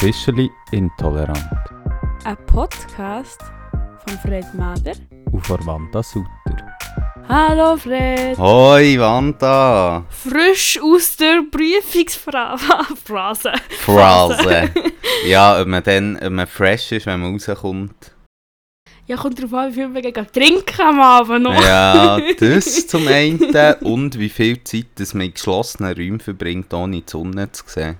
Officially Intolerant Ein Podcast von Fred Mader. und von Wanda Sutter. Hallo Fred! Hoi Wanda! Frisch aus der Prüfungsphrase. Phrase. ja, ob man dann ob man fresh ist, wenn man rauskommt. Ja, kommt drauf an, wie viel wir gehen trinken am Abend noch. Ja, das zum einen. Und wie viel Zeit das man in geschlossenen Räumen verbringt, ohne die Sonne zu sehen.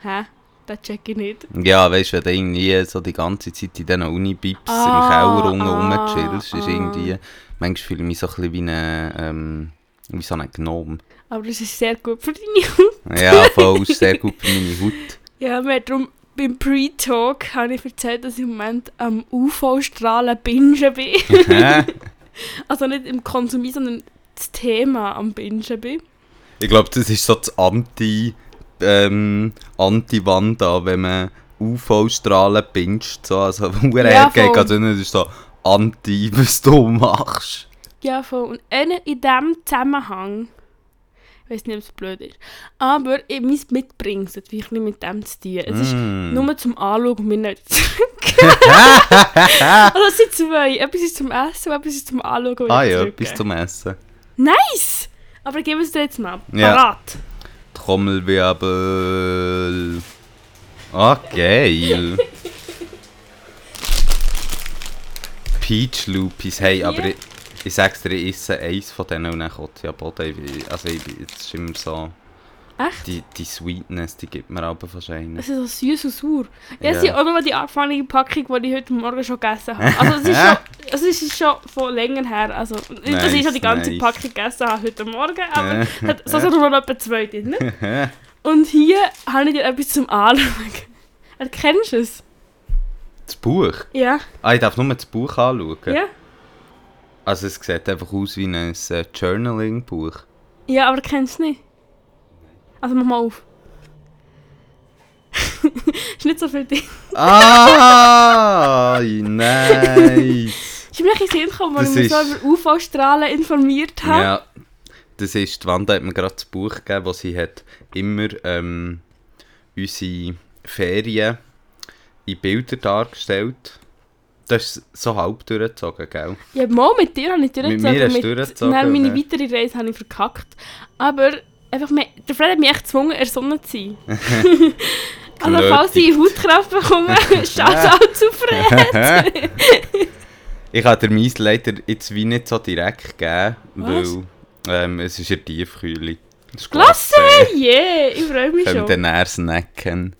Hä? Das check ich nicht. Ja, weißt du, wenn du irgendwie so die ganze Zeit in diesen Uni-Bips Ah, im Keller ah, rumchillst, ist ah. irgendwie... Manchmal fühle ich mich so ein bisschen wie ein... Ähm, wie so ein Gnome. Aber das ist sehr gut für deine Haut. Ja, voll, ist sehr gut für meine Haut. Ja, hat darum beim Pre-Talk habe ich erzählt, dass ich im Moment am UV-Strahlen bingen bin. Also nicht im Konsumieren, sondern das Thema am Bingen bin. Ich glaube, das ist so das Anti, ähm, Anti-Wanda, wenn man UV-Strahlen pinscht. So, also, wo er Ja, hergeht, also nicht, ist so Anti, was du machst. Ja, voll. Und in, in diesem Zusammenhang, ich weiß nicht, ob es blöd ist, aber ich, mein Mitbringsel hat wirklich mit dem zu tun. Es ist Mm. nur zum Anschauen und mir nicht zurück. also es sind zwei. Etwas ist zum Essen und etwas ist zum Anschauen und ah ja, etwas zum Essen. Nice! Aber gib es dir jetzt mal. Ja. Parat. Trommelwirbel. Ah, geil. Peach Loopies, hey, aber ich, ich sag's dir, ich esse eins von denen und dann kommt ja Boden. Also, ich, bin- es ist immer so... Echt? Die, die Sweetness, die gibt mir aber wahrscheinlich. Es ist so süß und sauer. Ja, Ja. es ist auch nur die angefangen Packung, die ich heute Morgen schon gegessen habe. Also es ist schon, also es ist schon von länger her. Also nicht, dass ich schon die ganze nice. Packung gegessen habe heute Morgen, aber Äh. hat- so sind nur noch etwa zwei drin. Und hier habe ich dir etwas zum Anschauen. Erkennst du es? Das Buch? Ja. Ah, ich darf nur das Buch anschauen. Ja? Also es sieht einfach aus wie ein äh, Journaling-Buch. Ja, aber kennst du es nicht? Also mach mal auf. ist nicht so viel drin. Ah, nice! Ich bin mir ein bisschen gekommen, Das ich mich so ist- über UV-Strahlen informiert habe. ja, das ist, die Wanda hat mir gerade das Buch gegeben, wo sie hat immer ähm, unsere Ferien in Bilder dargestellt. Das ist so halb durchgezogen, gell? Ja, mal mit dir habe ich durchgezogen. Mit mir hast du durchgezogen, Nein, meine ne? weitere Reise habe ich verkackt. Aber einfach, mehr- der Fred hat mich echt gezwungen, ersonnen zu sein. also falls ich Hautkraft bekomme, Shoutout zu Fred. ich kann dir meins leider jetzt wie nicht so direkt geben, Was? weil ähm, es ist eine Tiefkühle. Klasse! Yeah, ich freue mich Können schon. dann eher snacken.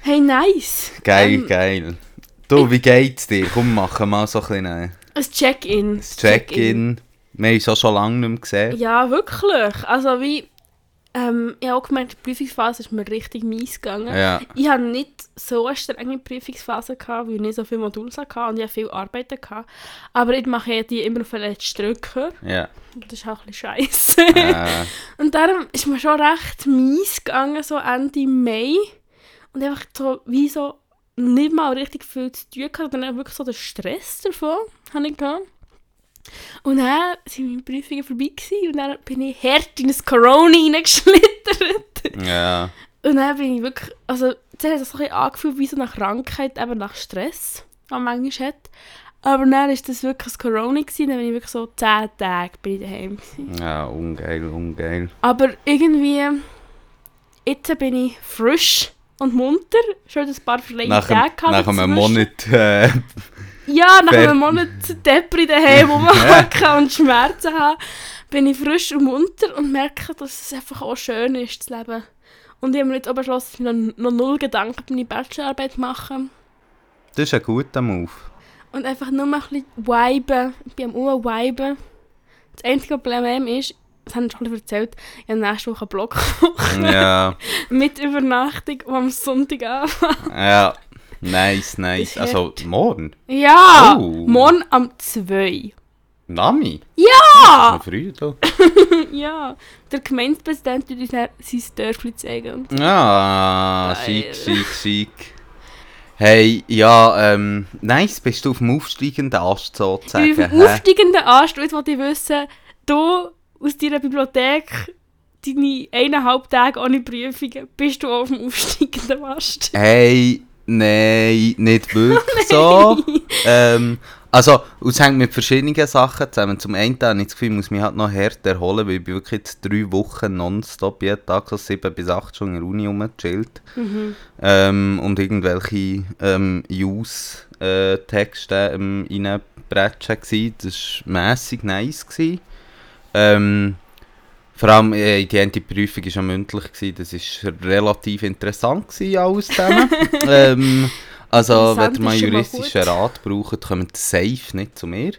Hey, nice. Geil, Ähm, geil. Du, wie geht's dir? Komm, machen mal so ein bisschen ein Ein Check-in. Check-in. Wir haben uns auch schon lange nicht mehr gesehen. Ja, wirklich. Also wie... Ähm, ich habe auch gemerkt, die Prüfungsphase ist mir richtig mies gegangen. Ja. Ich hatte nicht so eine strenge Prüfungsphase, gehabt, weil ich nicht so viele Module hatte und ich hatte viel Arbeiten. Gehabt. Aber ich mache ja die immer auf den letzten Drücker. Ja. Das ist auch ein bisschen scheiße. Äh, und darum ist mir schon recht mies gegangen, so Ende Mai. Und einfach so, wie so nicht mal richtig viel zu tun gehabt, sondern wirklich so der Stress davon hatte ich gehabt. Und dann sind meine Prüfungen vorbei gewesen, und dann bin ich hart in ein Corona reingeschlittert. ja. Und dann bin ich wirklich, also zuerst hat es so ein bisschen angefühlt wie so eine Krankheit, eben nach Stress, man manchmal hat. Aber dann war das wirklich das Corona, gewesen, dann bin ich wirklich so 10 Tage bin ich daheim. Gewesen. Ja, ungeil, ungeil. Aber irgendwie, jetzt bin ich frisch und munter, schon ein paar verlängerte Tage einem- nach einem. Monat. Äh, Ja, nach Fer- einem Monat Depri daheim, wo man hocken und Schmerzen haben, bin ich frisch und munter und merke, dass es einfach auch schön ist, zu leben. Und ich habe mir jetzt auch beschlossen, dass ich noch, noch null Gedanken über meine Bachelorarbeit mache. das ist ein guter Move. Und einfach nur mal ein bisschen viben. Ich bin am Uhr-Viben. Das einzige Problem ist, das habe ich schon erzählt, ich habe nächste Woche einen Block Ja, mit Übernachtung, die am Sonntag anfängt. ja. Nice, nice. Also, morgen? Ja! Oh. Morgen am 2. Nami? Ja! Früh, du. Ja! Der Gemeindepräsident wird uns dann sein Dörfli zeigen. Ah, schick, schick, schick. Hey, ja, ähm, nice, bist du auf dem aufsteigenden Ast sozusagen? Ich bin hä? aufsteigenden Anstoß, wollte ich wissen, du aus deiner Bibliothek deine eineinhalb Tage ohne Prüfungen bist du auf dem aufsteigenden Ast. Hey, nein, nicht wirklich so. Ähm, also, es hängt mit verschiedenen Sachen zusammen. Zum einen habe ich das Gefühl, ich muss mich halt noch hart erholen, weil ich bin wirklich jetzt drei Wochen nonstop jeden Tag so sieben bis acht Stunden in der Uni rumgechillt. Ähm, und irgendwelche ähm, Use-Texte ähm, reinbretschen. Das war mässig nice. Gewesen. Ähm, vor allem äh, die eine Prüfung war ja mündlich, gewesen. das war relativ interessant gewesen, alles zusammen. ähm, also, wenn ihr mal juristischen. Rat braucht, kommt safe nicht zu mir.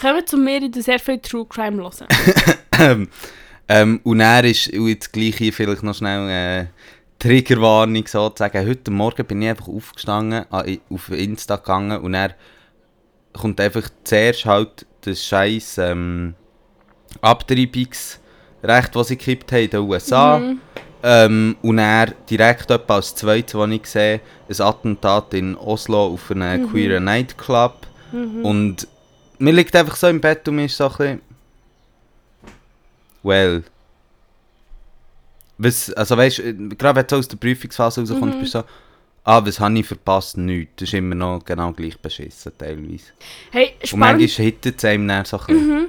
Kommen wir zu mir, ich sehr viel True Crime hören. Ähm, ähm, und er ist, und jetzt gleich hier vielleicht noch schnell äh, Triggerwarnung sozusagen. Heute Morgen bin ich einfach aufgestanden, äh, auf Insta gegangen und er kommt einfach zuerst halt das scheiß ähm, Abtreibungsrecht, das sie gekippt haben in den USA. Mhm. Ähm, und er direkt etwa als zweites, was ich sehe, ein Attentat in Oslo auf einen Mhm. queeren Nightclub. Und mir liegt einfach so im Bett und mir ist so ein bisschen... Well... Was, also weißt du, gerade wenn du so aus der Prüfungsphase rauskommst, Mhm. bist du so... Ah, was habe ich verpasst? Nichts. Das ist immer noch genau gleich beschissen, teilweise. Hey, Und spannend. manchmal hittet es einem dann so ein bisschen.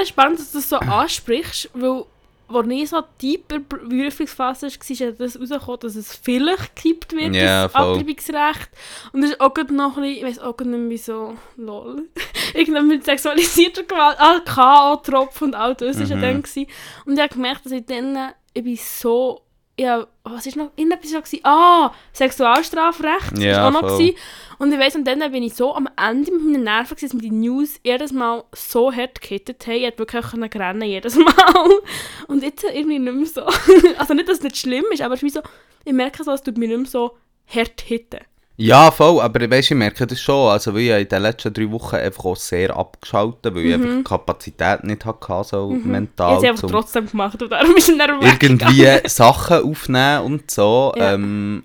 Es spannend, dass du das so ansprichst, weil als nie so tiefer Prüfungsphase war, ist ja das rausgekommen, dass es vielleicht gekippt wird, Ja, das. Abtreibungsrecht. Und das ist auch noch ein bisschen, ich weiß auch nicht mehr so, lol, irgendwann mit sexualisierter Gewalt, ah, K.O.-Tropf und all das war ja Mhm. dann. Gewesen. Und ich habe gemerkt, dass ich dann, ich bin so, ja, was ist noch, irgendetwas war, gewesen. ah, Sexualstrafrecht, Ja, war auch noch. voll. Gewesen. Und ich weiss, und dann bin ich so am Ende mit meinen Nerven, gewesen, dass mir die News jedes Mal so hart gekittet haben. Ich hätte wirklich rennen jedes Mal. Und jetzt irgendwie nicht mehr so. Also nicht, dass es nicht schlimm ist, aber es ist wie so, ich merke so, es tut mich nicht mehr so hart hitten. Ja, voll, aber weißt, ich merke das schon. Also, weil ich in den letzten drei Wochen einfach auch sehr abgeschaltet, weil ich einfach die Kapazität nicht hatte, so Ich mental. habe es trotzdem gemacht und darum ist dann irgendwie Sachen aufnehmen und so. Ja. Ähm,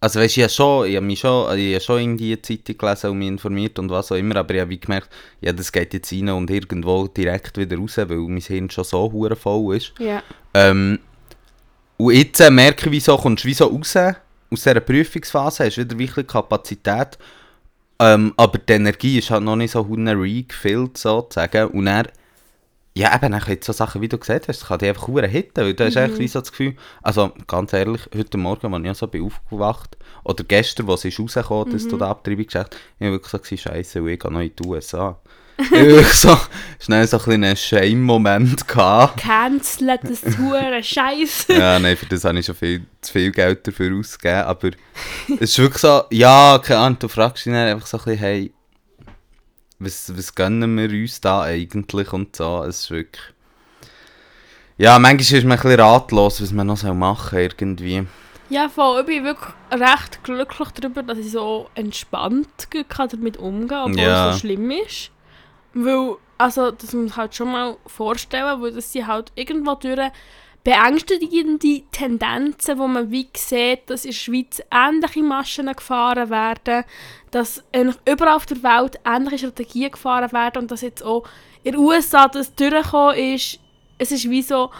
also weißt, ich habe schon, ich habe mich schon, ich habe schon irgendwie eine Zeitung gelesen und mich informiert und was auch immer, aber ich habe gemerkt, ja, das geht jetzt rein und irgendwo direkt wieder raus, weil mein Hirn schon so hure voll ist. Ja. Ähm, und jetzt äh, merke ich, wieso kommst du wie so raus aus dieser Prüfungsphase, hast wieder wirklich Kapazität, ähm, aber die Energie ist halt noch nicht so refilled sozusagen. Und er ja, eben, dann so Sachen, wie du gesagt hast, kann dich einfach hure hitten, weil du hast echt wie so das Gefühl, also ganz ehrlich, heute Morgen, als ich so bin aufgewacht, oder gestern, wo es rausgekommen, dass du die Abtreibung gesagt hast, ich habe wirklich so gesagt, scheisse, ich gehe noch in die USA. Ich so schnell so ein einen Shame-Moment gehabt. Cancel das hure Scheiße. ja, nein, für das habe ich schon viel, zu viel Geld dafür ausgegeben. Aber es ist wirklich so, ja, keine Ahnung, du fragst dich dann einfach so ein bisschen, hey, was, was gönnen wir uns da eigentlich und so. Es ist wirklich. Ja, manchmal ist man ein bisschen ratlos, was man noch so machen soll, irgendwie. Ja, voll. Ich bin wirklich recht glücklich darüber, dass ich so entspannt damit umgehen kann, obwohl Ja. es so schlimm ist. Weil, also, das muss man halt schon mal vorstellen, weil das sind halt irgendwo durch beängstigende Tendenzen, wo man wie sieht, dass in der Schweiz ähnliche Maschen gefahren werden, dass überall auf der Welt ähnliche Strategien gefahren werden und dass jetzt auch in den USA das durchgekommen ist. Es ist wie so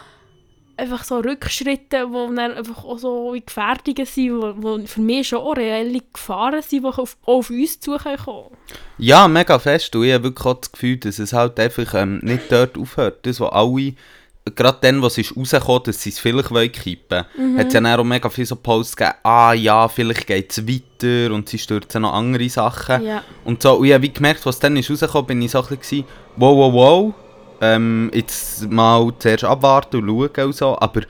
einfach so Rückschritte, die dann einfach auch so wie Gefährdungen sind, wo, wo für mich schon auch reelle Gefahren sind, die auf, auch auf uns zukommen können. Ja, mega fest. Und ich habe wirklich auch das Gefühl, dass es halt einfach ähm, nicht dort aufhört. Das, was alle, gerade dann, was ist rausgekommen, dass sie es vielleicht wollen kippen wollen, hat es ja dann auch mega viele so Posts gegeben, ah ja, vielleicht geht es weiter und sie stürzen noch andere Sachen. Ja. Und so, und ich habe wie gemerkt, was dann ist rausgekommen, bin ich so ein bisschen, wow, wow, wow, ähm, jetzt mal zuerst abwarten und schauen und so, aber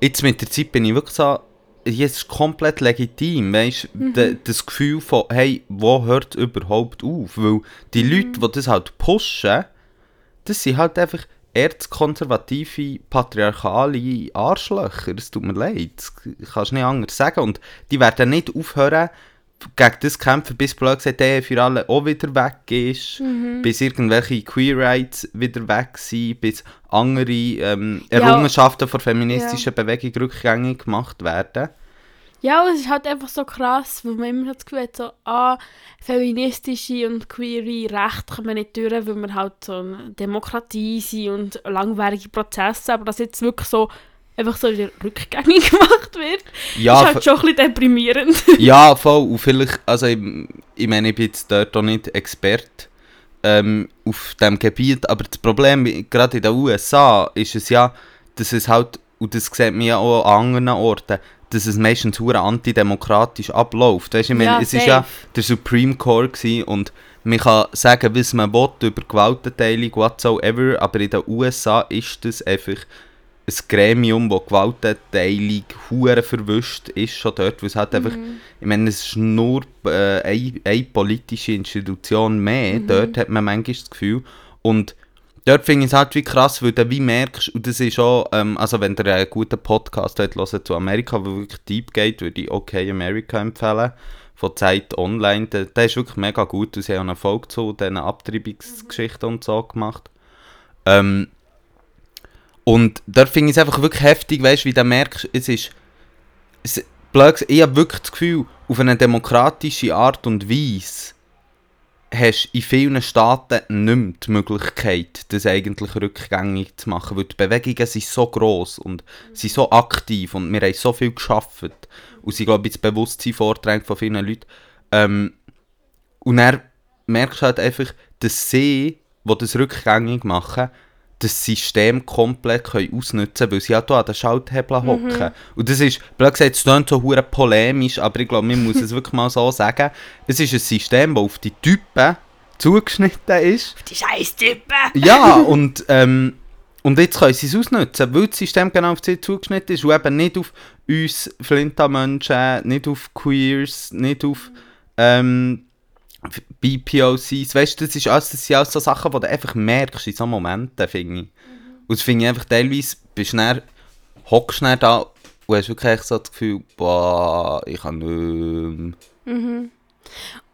jetzt mit der Zeit bin ich wirklich so, jetzt ist komplett legitim, weißt du, das Gefühl von, hey, wo hört überhaupt auf? Weil die Leute, die das halt pushen, das sind halt einfach erzkonservative, patriarchale Arschlöcher, es tut mir leid, das kannst du nicht anders sagen. Und die werden nicht aufhören, gegen das kämpfen, bis blöd gesagt, der für alle auch wieder weg ist, bis irgendwelche Queer Rights wieder weg sind, bis andere ähm, Ja. Errungenschaften der feministischen Bewegung rückgängig gemacht werden. Ja, es ist halt einfach so krass, weil man immer das Gefühl hat, so, ah, feministische und queere Rechte kommen nicht durch, weil wir halt so eine Demokratie sind und langwierige Prozesse, aber dass jetzt wirklich so einfach so wieder rückgängig gemacht wird. Ja, ist halt schon ein bisschen deprimierend. Ja, voll. Und vielleicht, also ich, ich meine, ich bin jetzt dort auch nicht Experte ähm, auf diesem Gebiet, aber das Problem, gerade in den USA, ist es ja, dass es halt, und das sieht man ja auch an anderen Orten, dass es meistens hure antidemokratisch abläuft. Weißt du, ich meine, Ja, es ist ja safe. der Supreme Court gewesen und man kann sagen, was man will über Gewaltenteilung, whatsoever, aber in den USA ist das einfach ein Gremium, das Gewaltenteilung hure verwischt ist, schon dort, weil es halt einfach, ich meine, es ist nur äh, eine, eine politische Institution mehr, dort hat man manchmal das Gefühl, und dort finde ich es halt wie krass, weil du wie merkst, und das ist auch, ähm, also wenn ihr einen guten Podcast hört, hört zu Amerika, der wirklich deep geht, würde ich Okay America empfehlen, von Zeit Online, der, der ist wirklich mega gut, und sie haben auch eine Folge zu diesen Abtreibungsgeschichten und so gemacht. Ähm, und dort finde ich es einfach wirklich heftig, weißt wie du merkst, es ist. Es, ich habe wirklich das Gefühl, auf eine demokratische Art und Weise hast in vielen Staaten nicht mehr die Möglichkeit, das eigentlich rückgängig zu machen, weil die Bewegungen sind so gross und sind so aktiv und wir haben so viel geschafft und sie, glaube ich, das Bewusstsein vordrängt von vielen Leuten. Ähm, und dann merkst du halt einfach, dass sie, die das rückgängig machen, das System komplett können ausnutzen können, weil sie halt an den Schalthebeln hocken. Und das ist, blöd gesagt, es klingt so hure polemisch, aber ich glaube, man muss es wirklich mal so sagen. Es ist ein System, das auf die Typen zugeschnitten ist. Die scheiß Typen! Ja, und, ähm, und jetzt können sie es ausnutzen, weil das System genau auf sie zugeschnitten ist und eben nicht auf uns Flinta-Menschen, nicht auf Queers, nicht auf ähm, BPOCs. Weißt du, das, ist alles, das sind alles so Sachen, die du einfach merkst in so Momenten, finde ich. Und das finde ich einfach teilweise, bist du hockst du da und hast wirklich so das Gefühl, boah, ich kann nicht mehr.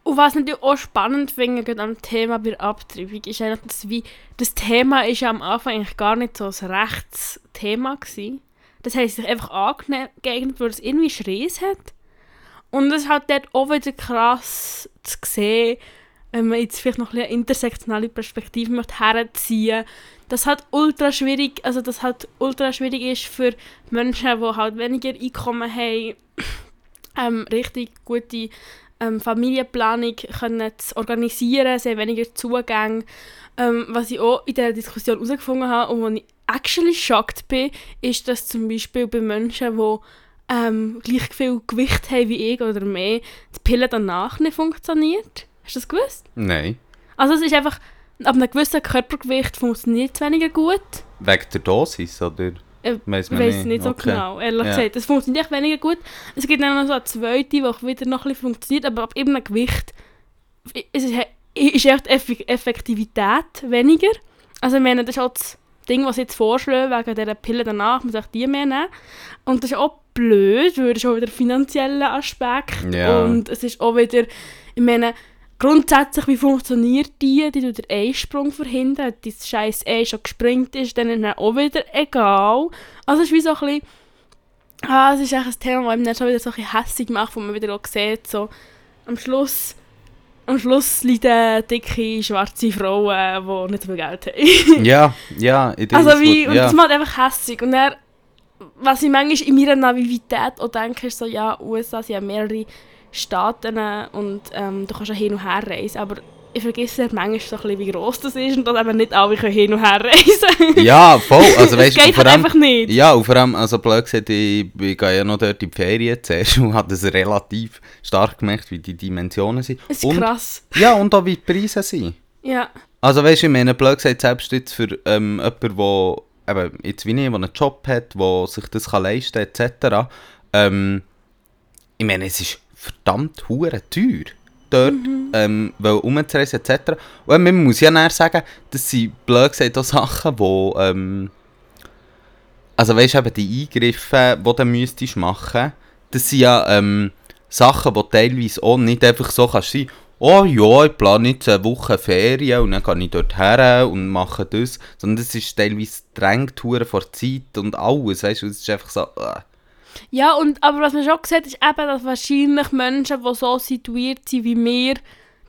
Und was ich natürlich auch spannend finde gerade am Thema bei der Abtreibung, ist eigentlich, dass wie, das Thema ist ja am Anfang eigentlich gar nicht so ein Rechtsthema gewesen. Das heisst, sich einfach angeeignet, weil es irgendwie Schreis hat. Und es ist halt dort auch wieder krass zu sehen, wenn man jetzt vielleicht noch ein eine intersektionale Perspektive möchte herziehen dass halt ultra schwierig, also dass halt ultra schwierig ist für Menschen, die halt weniger Einkommen haben, ähm, richtig gute ähm, Familienplanung können zu organisieren, sie haben weniger Zugang. Ähm, was ich auch in dieser Diskussion herausgefunden habe und wo ich actually shocked bin, ist, dass zum Beispiel bei Menschen, die ähm, gleich viel Gewicht haben wie ich oder mehr, die Pille danach nicht funktioniert. Hast du das gewusst? Nein. Also es ist einfach, ab einem gewissen Körpergewicht funktioniert es weniger gut. Wegen der Dosis, oder? Ich weiß man nicht, nicht. so Okay. genau, ehrlich Ja. gesagt. Es funktioniert echt weniger gut. Es gibt dann noch so eine zweite, die auch wieder noch ein bisschen funktioniert, aber ab eben einem Gewicht es ist, ist echt Eff Effektivität weniger. Also ich meine, das ist auch das Ding, was sie jetzt vorschlagen, wegen dieser Pille danach, man sagt die mehr nehmen. Und das ist auch blöd, weil ist auch wieder finanzieller Aspekt. Ja. Und es ist auch wieder, ich meine, grundsätzlich, wie funktioniert die? Die den Einsprung verhindern. Das scheiß Ei schon gespringt ist, dann ist es auch wieder egal. Also es ist wie so ein bisschen, ah, es ist echt ein Thema, das einem dann schon wieder so ein bisschen hässig macht, wo man wieder auch sieht, so am Schluss, am Schluss leiden dicke, schwarze Frauen, die nicht so viel Geld haben. Ja, ja, Also wie, und ja. das macht einfach hässig. Und dann, was ich manchmal in meiner Naivität auch denke, ist so, ja, USA sind ja mehrere Staaten und ähm, du kannst ja hin und her reisen, aber ich vergesse halt manchmal so ein bisschen, wie gross das ist und dass eben nicht alle können hin und her reisen Ja, voll. Also, Das weißt du, geht vor halt allem, einfach nicht. Ja, und vor allem, also blöd gesagt, ich, ich gehe ja noch dort in die Ferien zuerst und habe das relativ stark gemerkt, wie die Dimensionen sind. Es ist und, krass. Ja, und auch wie die Preise sind. Ja. Also weißt du, ich meine, blöd gesagt, selbst jetzt für ähm, jemanden, der eben, jetzt wie der einen Job hat, der sich das kann leisten kann, etc., ähm, ich meine, es ist verdammt hure teuer dort, ähm, weil umzureisen etc. Und man muss ja näher sagen, das sind blöd gesagt auch Sachen, die, ähm, also weißt du, die Eingriffe, die du müsstest machen, das sind ja ähm, Sachen, die teilweise auch nicht einfach so kannst sein, oh ja, ich plane jetzt eine Woche Ferien und dann gehe ich dort her und mache das, sondern das ist teilweise drängt vor Zeit und alles, weißt du, es ist einfach so, äh. Ja, und, aber was man schon sieht, ist eben, dass wahrscheinlich Menschen, die so situiert sind wie wir,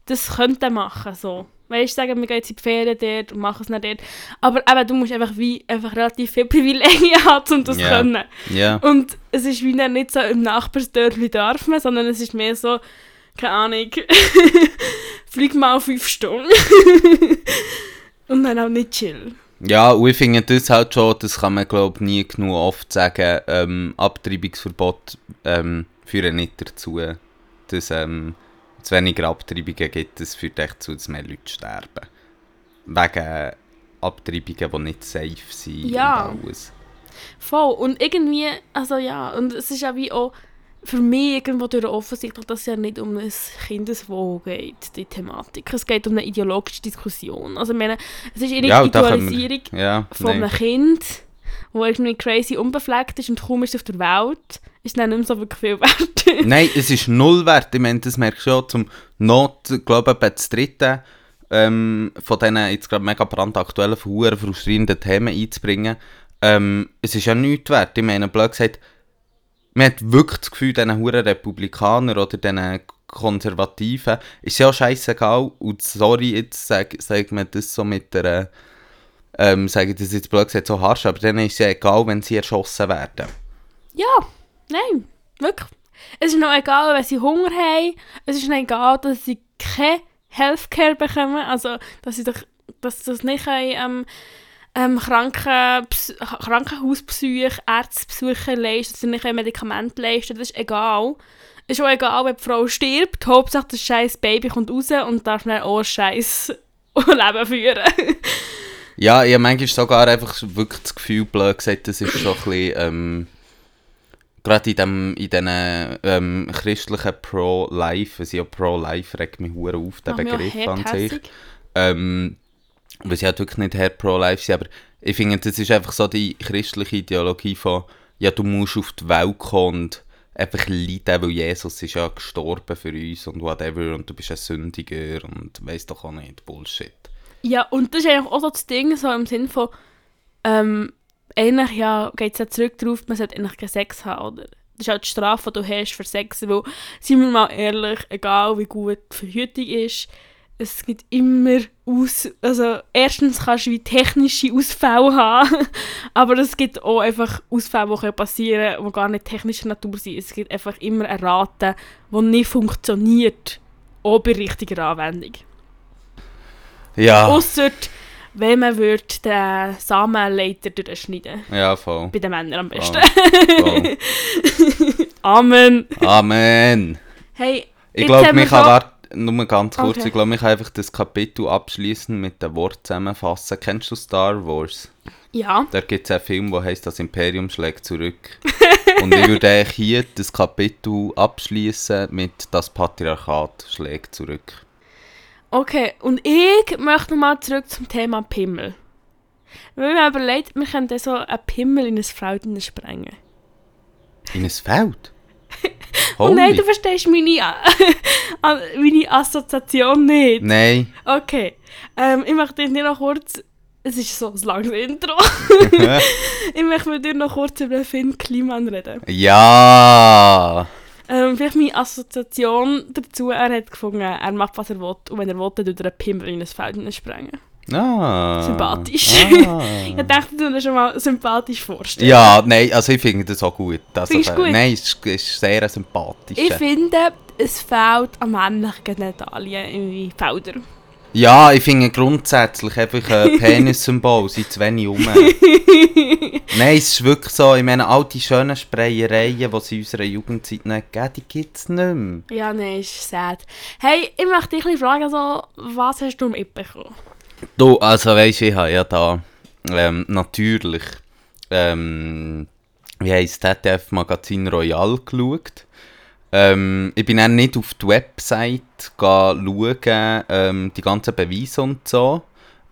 das könnten machen. So. Weißt du, sagen, wir gehen jetzt in die Ferien dort und machen es nicht dort. Aber eben, du musst einfach wie einfach relativ viel Privilegien haben, um das zu Ja. können. Ja. Und es ist wie dann nicht so im Nachbarsdörfli darf man, sondern es ist mehr so, keine Ahnung, flieg mal fünf Stunden. und dann auch nicht chill. Ja, und ich finde das halt schon, das kann man glaube ich nie genug oft sagen, ähm, Abtreibungsverbot ähm, führen nicht dazu, dass ähm, es weniger Abtreibungen gibt, das führt echt dazu, dass mehr Leute sterben. Wegen Abtreibungen, die nicht safe sind Ja. und alles. Voll. Und irgendwie, also ja, und es ist ja wie auch für mich irgendwo durch offensichtlich, dass es ja nicht um ein Kindeswohl geht, die Thematik. Es geht um eine ideologische Diskussion. Also ich meine, es ist eine Ja, können wir- Individualisierung Ja, von nein. einem Kind, wo irgendwie crazy unbefleckt ist und kaum ist auf der Welt, ist dann nicht mehr so wirklich viel wert. Nein, es ist null wert. Ich meine, das merkst du schon zum Not, glaube ich, das dritte ähm, von diesen jetzt gerade mega brandaktuellen, verhuren frustrierenden Themen einzubringen. Ähm, es ist ja nichts wert. Ich meine, blöd gesagt, man hat wirklich das Gefühl, diesen huren Republikanern oder diesen Konservativen ist ja scheißegal. Und sorry, jetzt sagt sag man das so mit der, ähm, sage ich das jetzt blöd gesagt so harsch, aber denen ist es ja egal, wenn sie erschossen werden. Ja, nein, wirklich. Es ist noch egal, wenn sie Hunger haben. Es ist noch egal, dass sie kein Healthcare bekommen. Also, dass sie doch, dass das nicht können, ähm, ähm, Kranken, Krankenhausbesuche, Ärztebesuche leisten, dass sie nicht Medikamente leisten Das ist egal. Es ist auch egal, wenn die Frau stirbt. Hauptsache, das scheiß Baby kommt raus und darf dann auch scheiß Leben führen. Ja, ich habe manchmal sogar einfach wirklich das Gefühl, blöd gesagt, das ist so ein bisschen, ähm, gerade in, dem, in diesen ähm, christlichen Pro-Life, also ja Pro-Life regt mich hure auf, der Begriff an sich. Ähm, weil sie halt wirklich nicht hart Pro-Life sind, aber ich finde, das ist einfach so die christliche Ideologie von, ja, du musst auf die Welt kommen und einfach leiden, weil Jesus ist ja gestorben für uns und whatever und du bist ein Sündiger und weißt doch auch nicht, Bullshit. Ja, und das ist eigentlich auch so das Ding, so im Sinn von, ähm, eigentlich ja, geht es ja zurück darauf, man sollte eigentlich keinen Sex haben, oder? Das ist halt die Strafe, die du hast für Sex, weil, seien wir mal ehrlich, egal wie gut die Verhütung ist, es gibt immer aus, also erstens kannst du wie technische Ausfälle haben, aber es gibt auch einfach Ausfälle, die passieren können, die gar nicht technischer Natur sind. Es gibt einfach immer eine Rate, die nicht funktioniert, auch bei richtiger Anwendung. Ja, Ausser, wenn man würde den Samenleiter durchschneiden ja, voll. Bei den Männern am besten. voll. Amen. Amen. Hey, Ich glaube, haben wir nur ganz kurz, Okay. ich glaube, ich kann einfach das Kapitel abschließen mit dem Wort zusammenfassen. Kennst du Star Wars? Ja, Da gibt es einen Film, der heißt Das Imperium schlägt zurück. Und ich würde eigentlich hier das Kapitel abschließen mit Das Patriarchat schlägt zurück. okay. Und ich möchte nochmal zurück zum Thema Pimmel. Wir haben überlegt, wir können so einen Pimmel in ein Feld sprengen. In ein Feld? Oh nein, du verstehst meine, an- meine Assoziation nicht. Nein. Okay, ähm, ich möchte dir noch kurz... Es ist so ein langes Intro. ich möchte mit dir noch kurz über den Film Kliman reden. ja. Ähm, vielleicht meine Assoziation dazu, er hat gefunden, er macht was er will und wenn er will, dann tut er einen Pimmel in ein Feld sprengen. Ah. Sympathisch. Ah. Ich dachte, du dir schon mal sympathisch vorstellen. Ja, nein, also ich finde das auch gut. Also, Findest du gut? Nein, es ist, ist sehr sympathisch. Ich finde, es fehlt an männlichen Genitalien in Feldern. Ja, ich finde grundsätzlich einfach ein Penissymbol sind zu wenig rum. Nein, es ist wirklich so, ich meine, all die schönen Sprayereien, die es in unserer Jugendzeit nicht gegeben die gibt es nicht mehr. Ja, nein, ist sad. Hey, ich möchte dich fragen, so, was hast du mitbekommen? Du, also weisst du, ich habe ja da ähm, natürlich, ähm, wie heisst ZDF Magazin Royal geschaut. Ähm, ich bin dann nicht auf die Website schauen, ähm, die ganzen Beweise und so.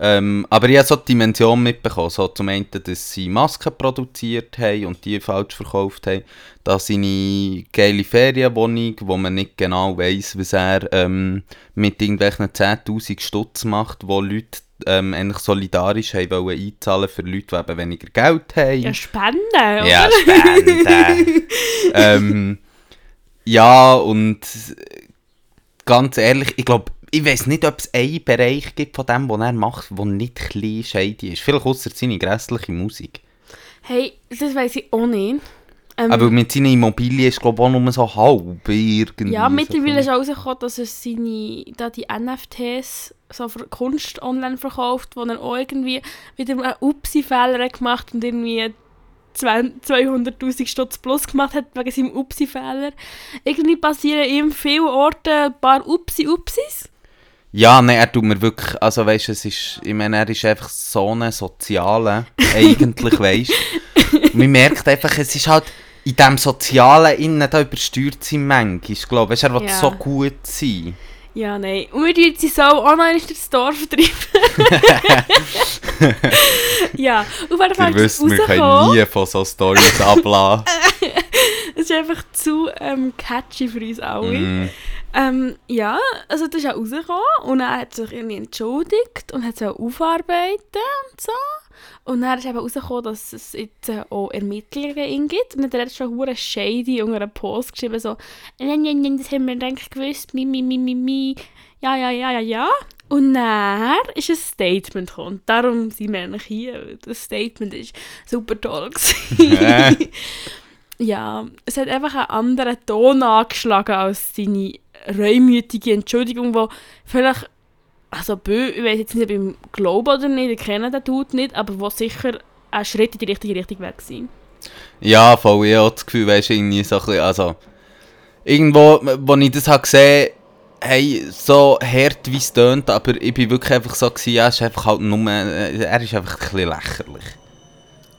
Ähm, aber ich habe so die Dimension mitbekommen. So zum einen, dass sie Masken produziert haben und die falsch verkauft haben. Da seine geile Ferienwohnung, wo man nicht genau weiss, was er ähm, mit irgendwelchen 10'000 Stutz macht, wo Leute ähm, eigentlich solidarisch haben wollen einzahlen für Leute, die eben weniger Geld haben. Ja, Spenden, oder? Ja, Spenden. ähm, ja, und ganz ehrlich, ich glaube, ich weiß nicht, ob es einen Bereich gibt von dem, was er macht, der nicht klein shady ist. Vielleicht außer seine grässliche Musik. Hey, das weiß ich auch nicht. Ähm, Aber mit seinen Immobilien ist glaube ich auch nur so halb irgendwie. ja, so mittlerweile ist auch rausgekommen, dass er seine, da die NFTs so für Kunst online verkauft, wo er auch irgendwie wieder einen Upsi-Fehler hat gemacht und irgendwie 20 200'000 Stutz plus gemacht hat wegen seinem Upsi-Fehler. Irgendwie passieren ihm vielen Orten ein paar Upsi-Upsis. Ja, nein, er tut mir wirklich, also weißt du, es ist, ich meine, er ist einfach so ein Sozialer, eigentlich, weißt du. Man merkt einfach, es ist halt in diesem Sozialen innen, da übersteuert sie manchmal, glaube ich. Er will Ja. so gut sein. Ja, nein. Und wir tun sie so auch noch einmal durchs Dorf treiben. ja, auf jeden Fall Ihr ist wisst, wir können nie von so Storys ablassen. Es ist einfach zu ähm, catchy für uns alle. mm. Ähm, ja, also das ist auch rausgekommen und er hat sich irgendwie entschuldigt und hat es auch aufarbeiten und so. Und dann ist eben rausgekommen, dass es jetzt äh, auch Ermittlungen gibt. Und dann hat er schon hure shady unter einem Post geschrieben, so «Nein, nein, nein, das haben wir eigentlich gewusst, mi, mi, mi, mi, mi, ja, ja, ja, ja, ja.» Und dann ist ein Statement gekommen. Und darum sind wir eigentlich hier, das Statement ist super toll? Ja, es hat einfach einen anderen Ton angeschlagen als seine reumütige Entschuldigung, wo vielleicht, also bö, ich weiß jetzt nicht, ob ich glaube oder nicht, ich kenne den Dude nicht, aber wo sicher ein Schritt in die richtige Richtung wäre gewesen. Ja, voll, ich habe das Gefühl, weißt du, irgendwie so ein bisschen, also, irgendwo, wo ich das habe gesehen hey, so hart wie es tönt, aber ich bin wirklich einfach so gewesen, ja, ist einfach halt nur, äh, er ist einfach ein bisschen lächerlich.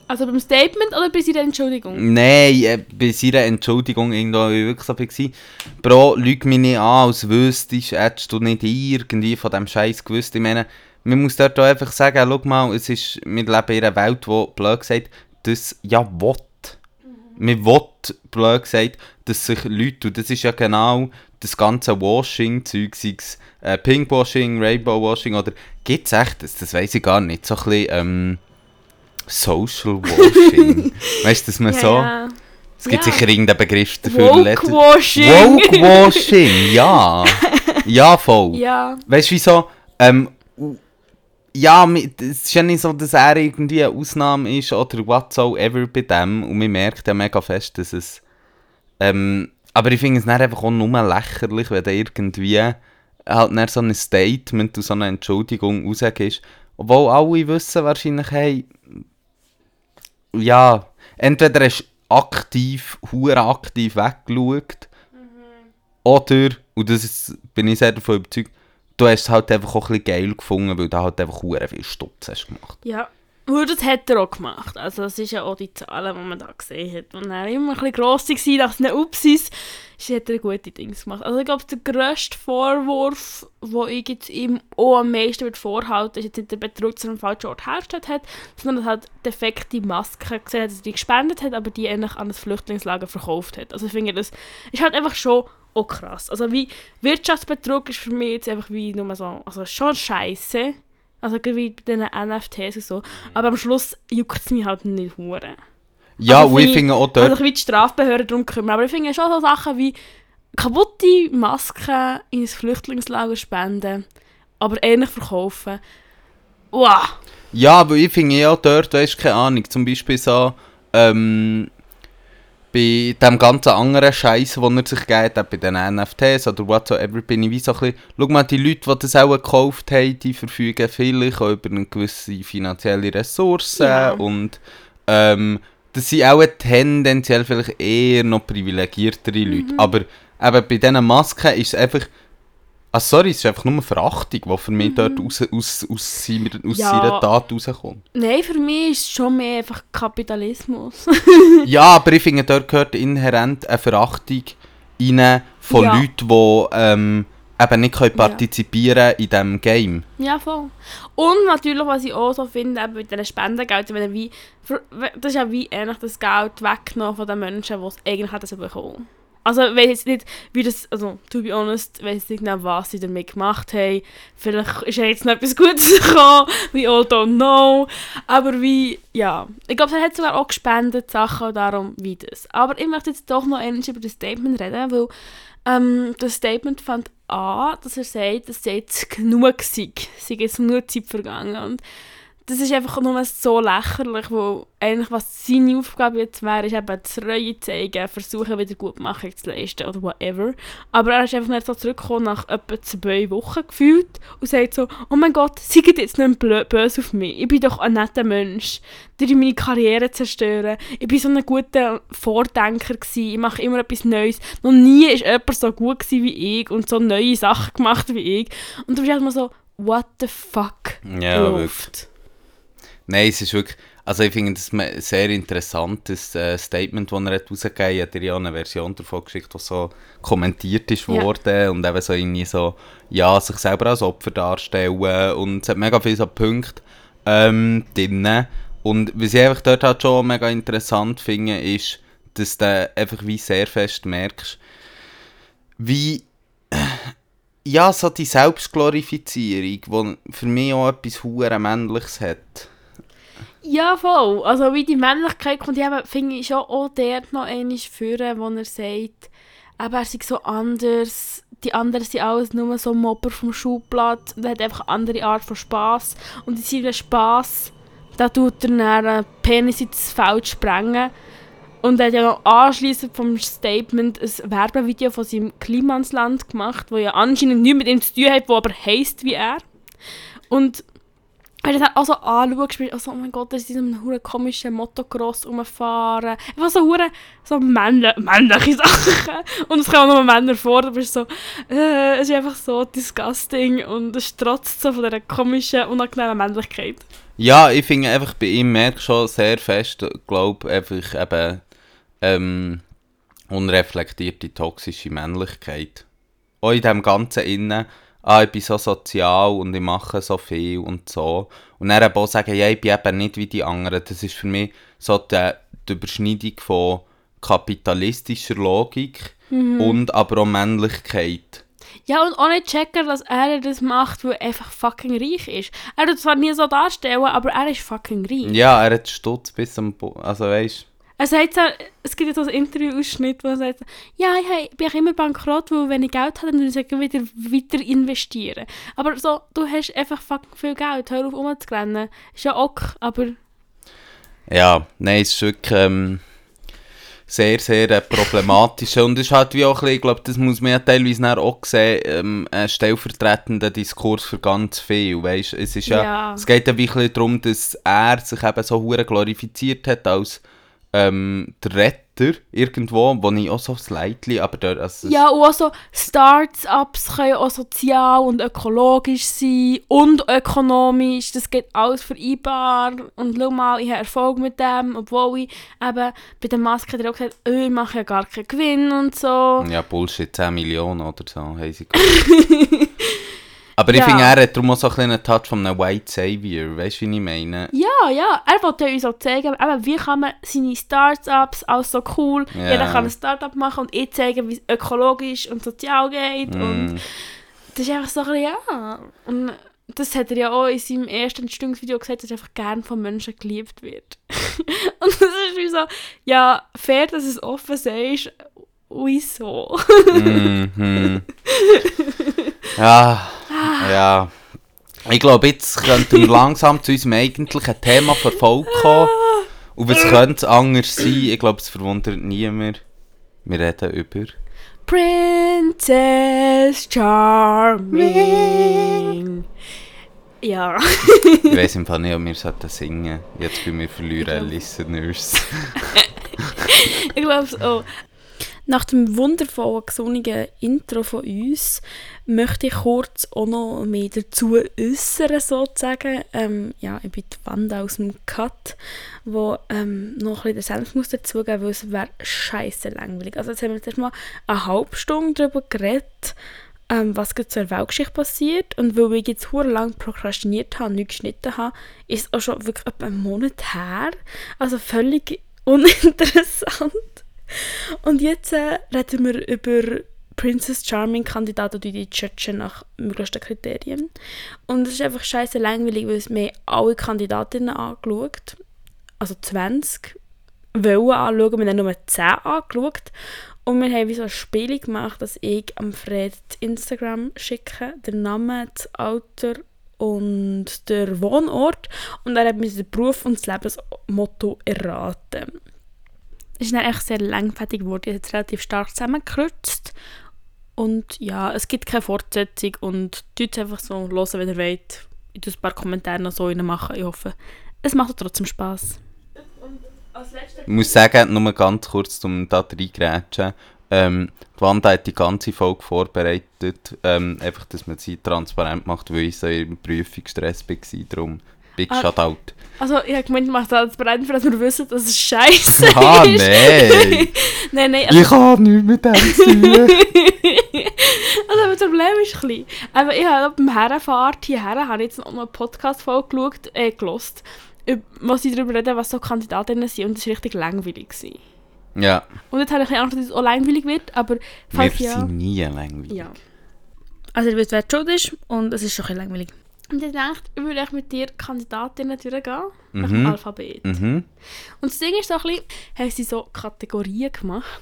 Also beim Statement oder bei seiner Entschuldigung? Nein, äh, bei seiner Entschuldigung irgendwo war ich wirklich so gewesen, Bro, lüg mich nicht an, als wüsstest, hättest du nicht irgendwie von dem Scheiß gewusst. Ich meine, man muss dort auch einfach sagen, schau mal, es ist, wir leben in einer Welt, wo, blöd gesagt, das ja will. Man will, blöd gesagt, dass sich Leute, und das ist ja genau das ganze Washing-Zeug, sei es äh, Pinkwashing, Rainbow-Washing oder gibt es echt, das, das weiß ich gar nicht, so ein bisschen ähm, Social-Washing. weißt du, dass man so... ja. Es gibt Ja. sicher irgendeinen Begriff dafür. Woke-Washing! Woke-Washing, ja. Ja, voll. Ja, Weißt du, wieso? Ähm, ja, es ist ja nicht so, dass er irgendwie eine Ausnahme ist oder whatsoever bei dem. Und man merkt ja mega fest, dass es. Ähm, aber ich finde es dann einfach auch nur lächerlich, wenn du irgendwie halt dann so ein Statement und so eine Entschuldigung rausgehst. Obwohl alle wissen wahrscheinlich, hey, ja, entweder hast du aktiv, aktiv weggeschaut, oder, und das ist, bin ich sehr davon überzeugt, du hast es halt einfach auch ein bisschen geil gefunden, weil du halt einfach hure viel Stutz hast gemacht. ja. Und das hat er auch gemacht. Also das ist ja auch die Zahlen, die man da gesehen hat. Und er immer ein bisschen gross war nach seinen Upsis, ist- hat er gute Dinge gemacht. Also ich glaube, der grösste Vorwurf, den ich jetzt ihm auch am meisten würde vorhalten ist jetzt nicht der Betrug zu einem falschen Ort hergestellt hat, sondern dass er halt defekte Masken gesehen hat, dass er die gespendet hat, aber die eigentlich an das Flüchtlingslager verkauft hat. Also ich finde, das ist halt einfach schon auch krass. Also wie Wirtschaftsbetrug ist für mich jetzt einfach wie nur so, also schon scheiße. Also wie bei diesen NFTs und so. Aber am Schluss juckt es mich halt nicht hure. Ja, Also ich finde- auch Also dort, ich will die Strafbehörden darum kümmern. Aber ich finde schon so Sachen wie kaputte Masken in ein Flüchtlingslager spenden, aber ähnlich verkaufen. Wow! ja, aber ich finde ja dort, weißt du, keine Ahnung, zum Beispiel so, ähm, bei dem ganzen anderen Scheiß, den er sich gegeben hat, bei den NFTs oder whatsoever, bin ich wie so ein bisschen, schau mal, die Leute, die das auch gekauft haben, die verfügen vielleicht auch über eine gewisse finanzielle Ressourcen Ja. und ähm, das sind auch tendenziell vielleicht eher noch privilegiertere Leute, Mhm. aber eben bei diesen Masken ist es einfach, ah sorry, es ist einfach nur Verachtung, die für mich dort aus, aus, aus, seiner, aus Mhm. Ja. seiner Tat rauskommt. Nein, für mich ist es schon mehr einfach Kapitalismus. Ja, aber ich finde, dort gehört inhärent eine Verachtung rein von Ja. Leuten, die ähm, eben nicht können partizipieren in diesem Game. Ja, voll. Und natürlich, was ich auch so finde, eben mit diesen Spendengeld, wenn er wie, das ist ja wie ähnlich das Geld weggenommen von den Menschen, die es eigentlich hätten bekommen. Also, ich weiß jetzt nicht, wie das, also, to be honest, weiß nicht genau, was sie damit gemacht haben. Vielleicht ist ja jetzt noch etwas Gutes gekommen, we all don't know. Aber wie, ja. Ich glaube, er hat sogar auch gespendet, Sachen, darum wie das. Aber ich möchte jetzt doch noch einmal über das Statement reden, weil ähm, das Statement fängt an, dass er sagt, dass jetzt genug sei. Es sei jetzt genug Zeit vergangen. Und das ist einfach nur so lächerlich, wo eigentlich was seine Aufgabe jetzt wäre, ist eben Reue zeigen, versuchen Wiedergutmachung zu leisten oder whatever. Aber er ist einfach nicht so zurückgekommen nach etwa zwei Wochen gefühlt und sagt so, oh mein Gott, seid jetzt nicht böse auf mich, ich bin doch ein netter Mensch, die meine Karriere zerstören, ich bin so ein guter Vordenker gewesen, ich mache immer etwas Neues, noch nie ist jemand so gut gewesen wie ich und so neue Sachen gemacht wie ich. Und du bist einfach mal so, what the fuck Ja, wirklich. Nein, es ist wirklich, also ich finde das ein sehr interessantes äh, Statement, das er hat rausgegeben hat. Er hat ja eine Version davon geschickt, die so kommentiert ist Ja. worden und eben so irgendwie so, ja, sich selber als Opfer darstellen und es hat mega viele so Punkte ähm, drin. Und was ich einfach dort halt schon mega interessant finde, ist, dass du einfach wie sehr fest merkst, wie ja, so die Selbstglorifizierung, die für mich auch etwas hure Männliches hat. Ja, voll. Also wie die Männlichkeit kommt, eben, finde ich schon auch dort noch einmal führen, wo er sagt, eben, er sei so anders, die anderen sind alles nur so Mobber vom Schulblatt und er hat einfach eine andere Art von Spass. Und in seinem Spass, da tut er einen Penis ins Feld sprengen. Und er hat ja noch anschliessend vom Statement ein Werbevideo von seinem Klimansland gemacht, wo ja anscheinend nichts mit ihm zu tun hat, wo aber heisst wie er. Und wenn du das auch so anschaust, bist du auch so, oh mein Gott, das ist in hure komischen Motocross rumfahren. Einfach so hure so männle männliche Sachen. Und es kommen nur Männer vor, du bist so, äh, es ist einfach so disgusting und es trotzt so von dieser komischen, unangenehmen Männlichkeit. Ja, ich finde einfach bei ihm merke schon sehr fest, glaube einfach eben ähm, unreflektierte toxische Männlichkeit. Auch in dem Ganzen innen, ah, ich bin so sozial und ich mache so viel und so. Und dann eben auch sagen, ja, ich bin eben nicht wie die anderen. Das ist für mich so die, die Überschneidung von kapitalistischer Logik und aber auch Männlichkeit. Ja, und auch nicht checken, dass er das macht, weil er einfach fucking reich ist. Er tut zwar nie so darstellen, aber er ist fucking reich. Ja, er hat Stutz bis zum... Bo also weißt Er sagt so, es gibt ja so ein Interview-Ausschnitt, wo er sagt, ja, ich bin immer bankrott, weil wenn ich Geld habe, dann muss ich wieder weiter investieren. Aber so, du hast einfach fucking viel Geld, hör auf rumzurennen. Ist ja ok, aber Ja, nein, es ist wirklich ähm, sehr, sehr äh, problematisch. Und es ist halt wie auch ein bisschen, ich glaube, das muss man ja teilweise auch sehen, ähm, ein stellvertretender Diskurs für ganz viel, weißt? Es ist ja, Ja. es geht ja wie ein bisschen darum, dass er sich eben so hure glorifiziert hat als ähm, der Retter irgendwo, wo ich auch so slightly, aber der, also, ja, und auch so Start-ups können auch sozial und ökologisch sein und ökonomisch, das geht alles vereinbar und schau mal, ich habe Erfolg mit dem, obwohl ich eben bei der Maske auch gesagt, «Äh, ich mache ja gar keinen Gewinn und so. Ja, Bullshit, 10 Millionen oder so, haben sie. Aber ich Ja. finde, er hat darum auch so ein einen Touch von einem White Savior, weißt du, wie ich meine? Ja, ja, er wollte uns auch zeigen, eben, wie kann man seine Startups, alles so cool, Ja. jeder kann ein Startup machen und ich zeigen, wie es ökologisch und sozial geht und Mm. das ist einfach so ein bisschen, ja. Und das hat er ja auch in seinem ersten Entstehungsvideo gesagt, dass er einfach gern von Menschen geliebt wird. und das ist wie so, ja, fair, dass es offen sagst, wieso? Mhm. Ja, ja. Ich glaube, jetzt könnten wir langsam zu unserem eigentlichen Thema Verfolg kommen. Und was könnte es anders sein? Ich glaube, es verwundert niemand. Wir reden über... Princess Charming. Ja. Ich weiss im Fall nicht, ob wir sollten singen Jetzt können wir verlieren Listeners. Ich glaube es auch. Nach dem wundervollen, gesunnigen Intro von uns möchte ich kurz auch noch mehr dazu äußern, sozusagen. Ähm, ja, ich bin die Wanda aus dem Cut, wo ähm, noch ein bisschen den Senf muss dazugeben, weil es wäre scheiße langweilig. Also jetzt haben wir erstmal eine halbe Stunde darüber geredet, ähm, was gerade zur Weltgeschichte passiert. Und weil ich jetzt sehr lange prokrastiniert habe und nicht geschnitten habe, ist es auch schon wirklich etwa einen Monat her. Also völlig uninteressant. Und jetzt äh, reden wir über Princess Charming Kandidaten, die die judgen nach möglichsten Kriterien. Und es ist einfach scheiße langweilig, weil es mir alle Kandidatinnen angeschaut. Also 20 wollen anschauen, wir haben nur 10 angeschaut. Und wir haben wie so ein Spiel gemacht, dass ich am Fred Instagram schicke, den Namen, das Alter und der Wohnort. Und er hat mir den Beruf und das Lebensmotto erraten. Ist dann echt sehr langfettig geworden, jetzt relativ stark zusammengekürzt. Und ja, es gibt keine Fortsetzung und tut einfach so hören, wenn ihr wollt. Ich tue ein paar Kommentare noch so machen. Ich hoffe, es macht trotzdem Spass. Ich muss sagen, nur ganz kurz, um da reingrätschen. Ähm, die Wanda hat die ganze Folge vorbereitet, ähm, einfach, dass man sie transparent macht, weil ich so im Prüfungsstress war, darum big Ah. Shoutout. Also, ich habe gemeint, ich mache das bereit, dass wir wissen, dass es scheiße Ah, ist. nein! nein, nein. Also, Ich kann nichts mit dem zu also das Problem ist ein bisschen, aber ich habe beim Herrenfahrt hierher habe jetzt noch eine Podcast-Folge geschaut, äh, gelost, wo sie darüber reden, was so Kandidatinnen sind und das war richtig langweilig. Gewesen. Ja, Und jetzt habe ich Angst, dass es auch langweilig wird, aber wir falls ja... sind nie langweilig. Ja. Also ihr wisst, wer die schuld ist und es ist schon ein bisschen langweilig. Und ich dachte, ich würde mit dir Kandidatinnen durchgehen, nach dem Mhm. Alphabet. Mhm. Und das Ding ist so ein bisschen, haben sie so Kategorien gemacht,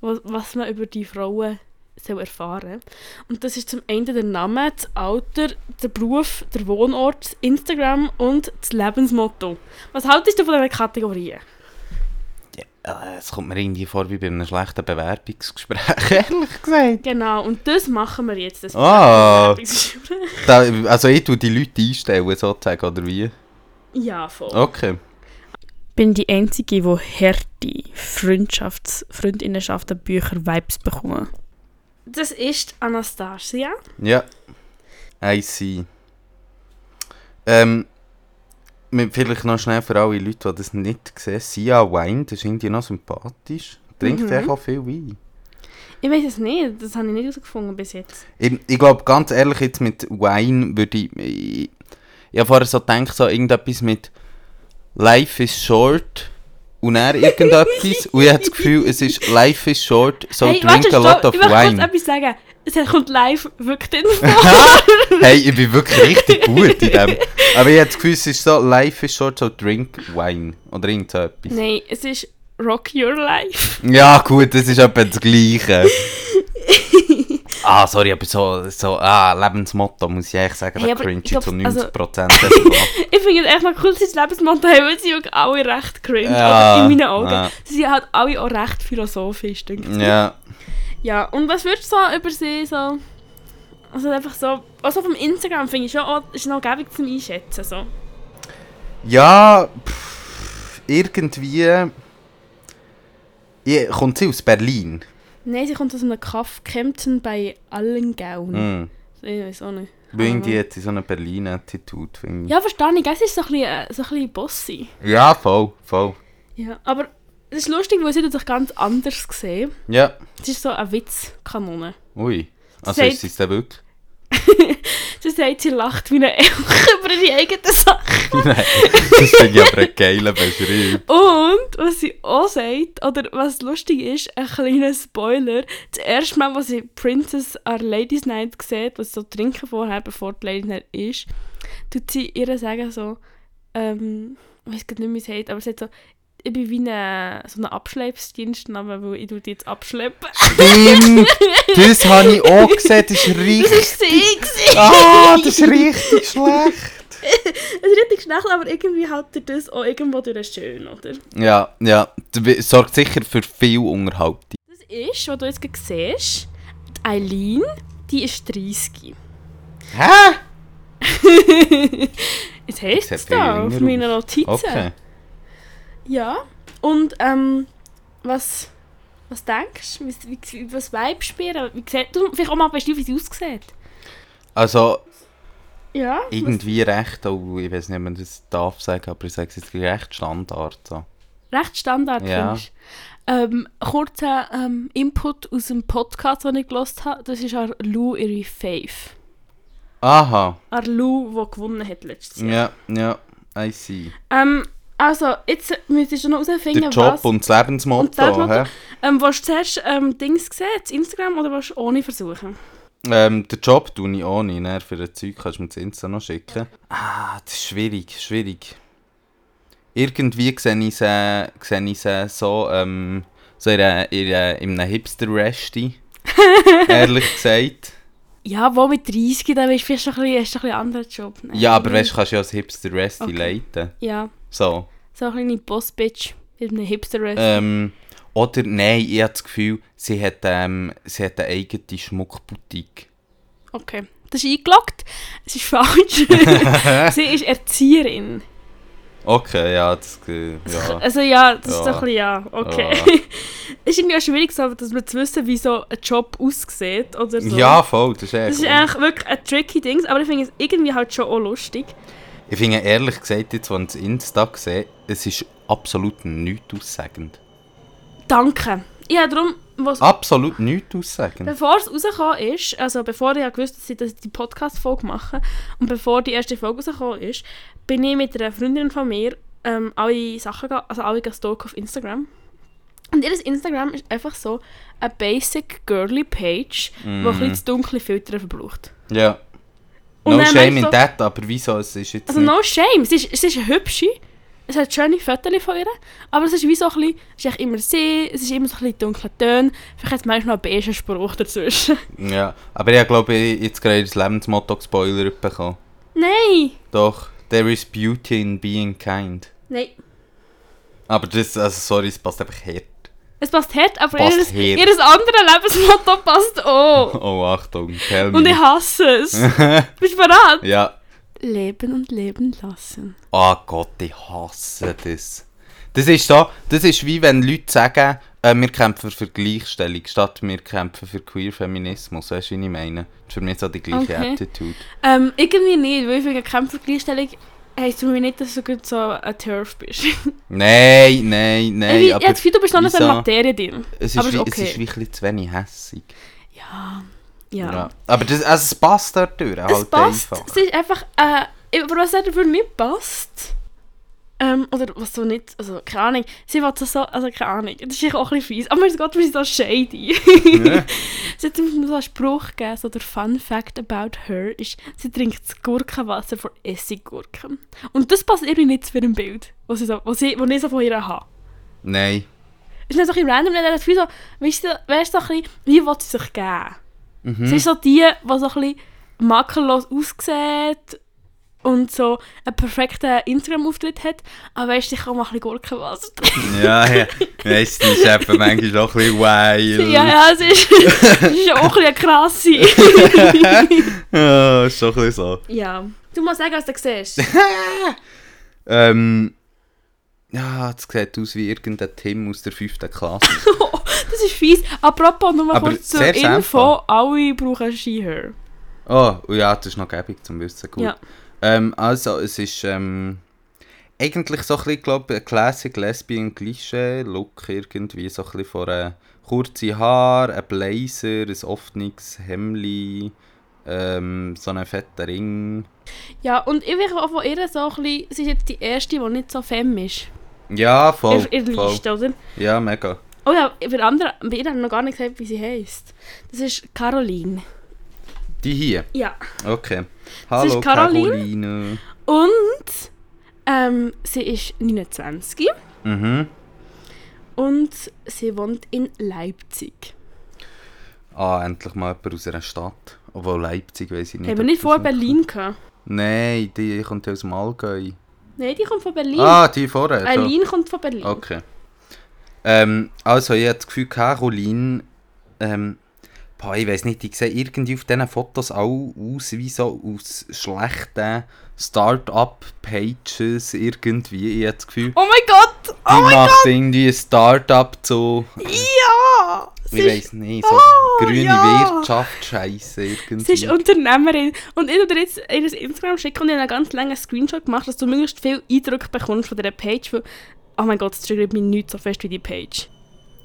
was, was man über die Frauen soll erfahren Und das ist zum einen der Name, das Alter, der Beruf, der Wohnort, Instagram und das Lebensmotto. Was haltest du von diesen Kategorien? Es kommt mir irgendwie vor wie bei einem schlechten Bewerbungsgespräch, ehrlich gesagt. Genau, und das machen wir jetzt. Das Ah. Bewerbungsgespräch. Da, also ich tue die Leute einstellen, sozusagen, oder wie? ja, voll. Okay. bin die Einzige, die Härte, Freundschafts-, Freundinnenschaften, Bücher, Vibes bekommen. Das ist Anastasia. Ja. I see. Ähm, vielleicht noch schnell für alle Leute, die das nicht sehen. Sia Wine, das ist irgendwie noch sympathisch. Trinkt Mhm. auch viel Wein. Ich weiß es nicht, das habe ich nicht herausgefunden bis jetzt. Ich, ich glaube, ganz ehrlich, jetzt mit Wine würde ich... Ich, ich habe vorher so gedacht, so irgendetwas mit Life is short und er irgendetwas. und ich habe das Gefühl, es ist Life is short, so drink warte, a lot of ich möchte kurz wine. etwas sagen. Es kommt live wirklich hey, ich bin wirklich richtig gut in dem. Aber ich habe das Gefühl, es ist so, life is short, so drink wine. Oder irgend etwas. Nein, es ist Rock Your Life. Ja, gut, das ist etwa das Gleiche. ah, sorry, aber so, so ah, Lebensmotto muss ich eigentlich sagen, Hey, da aber cringe ich zu glaub, also- 90%. Ich finde es echt noch cool, dass das Lebensmotto haben, weil sie auch alle recht cringe. Ja, in meinen Augen. ja. Sie sind halt alle auch recht philosophisch, denke ich. ja. Ja, und was würdest du so über sie so... Also einfach so... Also vom Instagram finde ich schon auch, ist noch gäbig zum Einschätzen. So. Ja, pff, irgendwie... Ja, kommt sie aus Berlin? Nein, sie kommt aus einem Kaff Kempten bei Allengaun. Hm. Ich weiß auch nicht. Weil irgendwie hat sie so eine Berlin-Attitude, finde ich. Ja, verstehe ich. Sie ist so ein bisschen, äh, so ein bisschen bossy. Ja, voll, voll. Ja, aber es ist lustig, weil sie sich ganz anders gesehen. Ja. Sie ist so eine Witzkanone. Ui. Also Sagt- ist sie es denn wirklich? Sie sagt, sie lacht wie eine Elch über ihre eigenen Sachen. Nein, das finde ich aber ein geiler Beschrieb. Und was sie auch sagt, oder was lustig ist, ein kleiner Spoiler. Das erste Mal, als sie Princess an der Ladies Night sieht, was sie so trinken vorher, bevor die Ladies Night ist, tut sie ihr sagen so, ähm, ich weiß nicht, wie sie sagt, aber sie sagt so, ich bin wie eine, so ein Abschleppsdienstname, weil ich die jetzt abschleppen. Stimmt! Das habe ich auch gesehen, das ist Das richtig... ist sie! Ah, das ist richtig schlecht! Es ist richtig schnell, aber irgendwie hat er das auch irgendwo durch schön, oder? Ja, ja. Das sorgt sicher für viel Unterhaltung. Das ist, was du jetzt gerade siehst, die Eileen, die ist 30. Hä? Jetzt heißt es da auf aus. Notizen. Okay. Ja. Und ähm, was, was denkst du? Wie, wie, was Vibes spielen? Wie sieht, du vielleicht auch mal beschreiben, wie sie aussieht. Also, Ja. irgendwie recht, oh, ich weiß nicht, ob man das darf sagen, aber ich sage es jetzt recht Standard. So. Was recht Standard Ja. findest. Ähm, kurzer ähm, Input aus dem Podcast, den ich gelost habe. Das ist auch Lou ihre Fave. Aha, Ar Lou, die gewonnen hat letztes Jahr. ja, ja, I see. Ähm, also, jetzt müsstest du noch herausfinden, Der Job was... und das Lebensmotto, Und das Lebensmotto. Ähm, willst du zuerst ähm, Dings sehen, das Instagram, oder willst du ohne versuchen? Ähm, den Job tue ich ohne, ne? für ein Zeug kannst du mir das Insta noch schicken. Ah, das ist schwierig, schwierig. Irgendwie sehe ich sie, sehe ich sie so, ähm, So in, in, in einem Hipster-Resti. ehrlich gesagt. Ja, wo mit 30, dann bist du vielleicht schon ein bisschen, hast du ein bisschen einen anderen Job. ne? Ja, aber weißt du, kannst ja als Hipster-Resti Okay. leiten. Ja, So. So eine kleine Boss-Bitch mit einem hipster Ähm, oder, nein, ich habe das Gefühl, sie hat, ähm, sie hat eine eigene Schmuckboutique. Okay, das ist eingeloggt. Es ist falsch. Sie ist Erzieherin. Okay, ja, das, äh, ja. Also ja, das ist Ja. doch ein bisschen ja, okay. Ja. Es ist irgendwie auch schwierig, so, dass man zu wissen, wie so ein Job aussieht oder so. Ja, voll, das ist echt Das ist eigentlich wirklich ein tricky Ding, aber ich finde es irgendwie halt schon auch lustig. Ich finde ehrlich gesagt, jetzt, wenn ich das Insta sehe, es ist absolut nichts aussagend. Danke. Ja, darum, was, Absolut nichts aussagend. bevor es rausgekommen ist, also bevor ich ja gewusst habe, dass ich die Podcast-Folge mache und bevor die erste Folge rausgekommen ist, bin ich mit einer Freundin von mir ähm, alle Sachen, also alle gestalkt auf Instagram. Und ihr Instagram ist einfach so eine basic girly Page, die ein bisschen zu dunkle Filter verbraucht. Ja. Und No shame in weißt du- that, aber wieso? Es ist jetzt Also nicht... no shame, sie ist, sie ist eine hübsche, es hat schöne Fotos von ihr, aber es ist wie so ein bisschen, es ist immer sie, es ist immer so ein bisschen dunkle Töne, vielleicht hat es manchmal noch einen beigen Spruch dazwischen. Ja, aber ich glaube, ich jetzt gerade das Lebensmotto gespoilert bekommen. Nein! Doch, there is beauty in being kind. Nein. Aber das, also sorry, es passt einfach hart. Es passt hart, aber Passt ihr, hart. ihr anderes Lebensmotto passt auch. Oh, Achtung, tell me. Und ich hasse es. Bist du bereit? ja. Leben und leben lassen. Oh Gott, ich hasse das. Das ist so, das ist wie wenn Leute sagen, äh, wir kämpfen für Gleichstellung, statt wir kämpfen für Queer-Feminismus. Weißt du, wie ich meine? Das ist für mich so die gleiche Okay. Attitude. Ähm, irgendwie nicht, weil ich finde, Kämpfergleichstellung heisst für mich nicht, dass du gut so ein Turf bist. Nein, nein, nein. ich ich aber habe das Gefühl, du bist noch nicht so in wieso? Materie drin. Es ist, aber wie, ist es okay. ist wie ein bisschen zu wenig hässig. Ja. Ja. Aber das, also es passt dort durch, Es halt passt. einfach. Es ist einfach, äh, aber was dafür nicht passt, ähm, oder was so nicht, also keine Ahnung, sie will so, also keine Ahnung, das ist auch ein bisschen fies, aber Gott, wir sind so shady. Ja. sie hat mir so einen Spruch gegeben, so der Fun Fact about her ist, sie trinkt das Gurkenwasser von Essiggurken. Und das passt irgendwie nicht zu ihrem Bild, was ich so, was ich, was ich so von ihr habe. Nein. Es ist nicht so ein bisschen random, hat das Gefühl so, weißt du, weißt du, so ein bisschen, wie will sie sich geben? Mhm. Sie ist so die, die so ein bisschen makellos aussieht und so einen perfekten Instagram-Auftritt hat, aber weißt du, ich kann mal ein bisschen Gurkenwasser trinken. Ja, ja. Weißt du, die ist eben manchmal auch ein bisschen wild. ja, ja, sie ist, sie ist auch ein bisschen krass. Ja, ist doch ein bisschen so. ja. Du musst sagen, was du siehst. Ähm. Ja, das sieht aus wie irgendein Tim aus der 5. Klasse. Das ist fies. Apropos, nur mal Aber kurz zur Info, alle brauchen Ski-Hair. Oh, oh ja, das ist noch gäbig zum Wissen. Gut. Ja. Ähm, also, es ist ähm, eigentlich so ein bisschen, glaube ein Classic Lesbian Klischee Look irgendwie. So ein bisschen von äh, kurze Haar, ein Blazer, ein offenes Hemli, ähm, so einen fetten Ring. Ja, und ich will auch von ihr so ein bisschen, sie ist jetzt die erste, die nicht so femme ist. Ja, voll. in der voll. Liste, oder? Ja, mega. Oh ja, anderen, bei ihr haben wir noch gar nicht gesagt, wie sie heisst. Das ist Caroline. Die hier. Ja. Okay. ist Hallo Caroline. Caroline. Und ähm, sie ist 29 Mhm. und sie wohnt in Leipzig. Ah, endlich mal jemand aus einer Stadt. Obwohl Leipzig weiß ich nicht. Haben wir nicht das vor Berlin gehabt? Nein, die kommt aus dem Allgäu. Nein, die kommt von Berlin. Ah, die vorher. Eileen kommt von Berlin. Okay. Ähm, also, ich habe das Gefühl, Caroline, ähm, boah, ich weiß nicht, ich sehe irgendwie auf diesen Fotos auch aus wie so aus schlechten Start-up-Pages irgendwie. Ich habe das Gefühl, Oh mein Gott! die Oh mein macht Gott! irgendwie ein Start-up so, Ja! Ich weiß nicht, so Oh, grüne ja. Wirtschaft, Scheiße irgendwie. sie ist Unternehmerin. Und ich würde dir jetzt ihr Instagram schicken und ich habe einen ganz langen Screenshot gemacht, dass du möglichst viel Eindruck bekommst von dieser Page. Weil, oh mein Gott, es triggert mich nicht so fest wie die Page.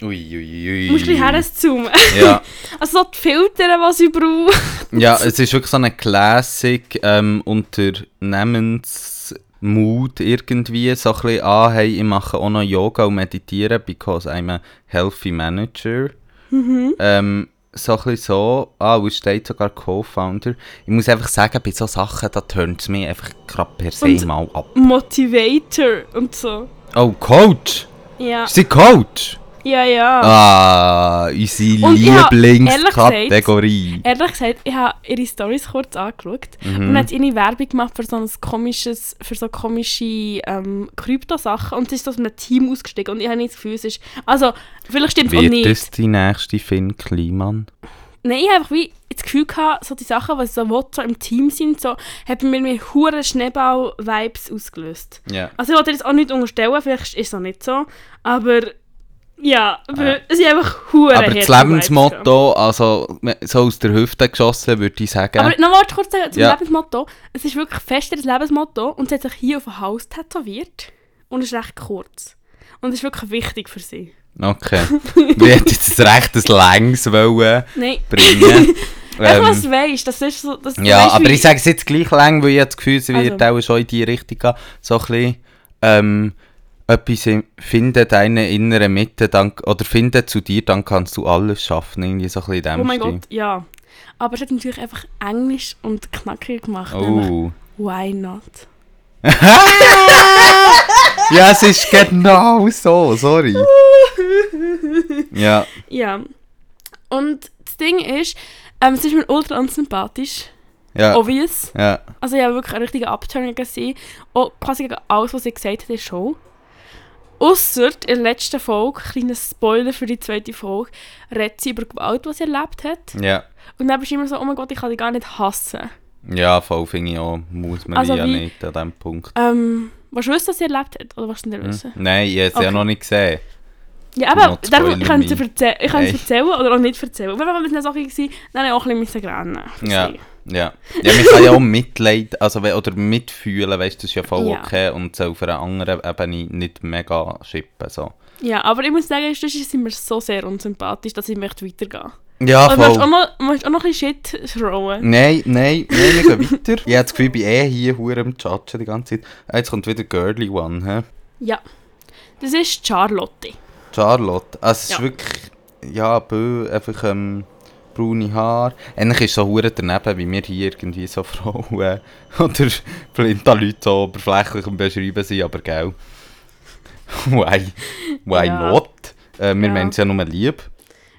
Ui, ui, ui. Du musst ein bisschen herzoomen. Ja. Also so die Filter, die sie braucht. Ja, es ist wirklich so eine Classic ähm, Unternehmensmood irgendwie. So ein bisschen, ah, hey, ich mache auch noch Yoga und meditieren, because I'm a healthy manager. Ähm, so ein bisschen so, ah, und steht sogar Co-Founder. Ich muss einfach sagen, bei solchen Sachen, da turnt es mich einfach gerade per se Und- mal ab. Motivator und so. Oh, Coach! Ja. Ist sie Coach? Ja, ja. Ah, unsere Lieblingskategorie. Ehrlich gesagt, ich habe ihre Stories kurz angeschaut Mhm. und hat ihre Werbung gemacht für so ein komisches, für so komische ähm, Krypto-Sachen und sie ist aus einem Team ausgestiegen und ich habe nicht das Gefühl, es ist... Also, vielleicht stimmt es auch Wird nicht. das die nächste Finn Kliman? Nein, ich habe einfach wie das Gefühl gehabt, so die Sachen, die so, so im Team sind, so, hat bei mir hure Schneeball-Vibes ausgelöst. Ja. Also ich wollte jetzt auch nicht unterstellen, vielleicht ist es auch nicht so, aber ja, Ja. es sind einfach hure Aber das Lebensmotto, also so aus der Hüfte geschossen, würde ich sagen. Aber noch warte kurz sagen, zum Ja. Lebensmotto. Es ist wirklich fest das Lebensmotto und sie hat sich hier auf dem Haus tätowiert und es ist recht kurz. Und es ist wirklich wichtig für sie. Okay. Wir hätten jetzt ein rechtes Längs wollen Nein, bringen. ähm, was du weißt, das ist so... Das, ja, weisst, aber ich sage es jetzt gleich lang, weil ich das Gefühl, sie wird Also. auch schon in die Richtung gehen. So ein bisschen, ähm, etwas im, finde deine innere Mitte, dann, oder finde zu dir, dann kannst du alles schaffen. Irgendwie so ein bisschen in dem Oh mein Stil. Gott, ja. Aber es hat natürlich einfach Englisch und knackig gemacht. Oh. Why not? Ja, es ist genau so, sorry. ja, Ja. Und das Ding ist, ähm, es ist mir ultra unsympathisch. ja, Obvious. ja. Also ich habe wirklich eine richtige Abturner gesehen. Auch quasi gegen alles, was sie gesagt hat in der Show. Ausser in der letzten Folge, kleiner Spoiler für die zweite Folge, redet sie über Gewalt, die sie erlebt hat. Ja, Und dann bist du immer so, oh mein Gott, ich kann dich gar nicht hassen. Ja voll finde ich auch, muss man Also ja wie- nicht an diesem Punkt. Ähm, willst du wissen, was sie erlebt hat? Oder was du nicht Hm? wissen? Nein, ich habe es ja Okay. noch nicht gesehen. Ja, aber darum, ich kann es erzählen oder auch nicht erzählen. Und wenn wir eine Sache gewesen, dann habe ich auch ein bisschen rennen. Ja. Ja. ja, man kann ja auch Mitleid also, oder mitfühlen, weißt du, das ist ja voll Ja. okay und so auf einer anderen Ebene nicht mega schippen. So. Ja, aber ich muss sagen, sonst sind mir so sehr unsympathisch, dass ich möchte weitergehen Ja, Und voll. noch, möchtest auch noch ein Shit throwen. Nein, nein, nein, wir gehen weiter. Ich habe das Gefühl, ich bin eh hier hure am Chatschen die ganze Zeit. Ah, Jetzt kommt wieder Girly One, hä? Ja. Das ist Charlotte. Charlotte. Also, es ist Ja. wirklich, ja, bö, einfach ähm, braune Haare. Eigentlich ist es so hure daneben, wie wir hier irgendwie so Frauen oder flinta Leute so oberflächlich am Beschreiben sind, aber gell. Why? Why Ja. not? Äh, wir Ja. meinen es ja nur lieb.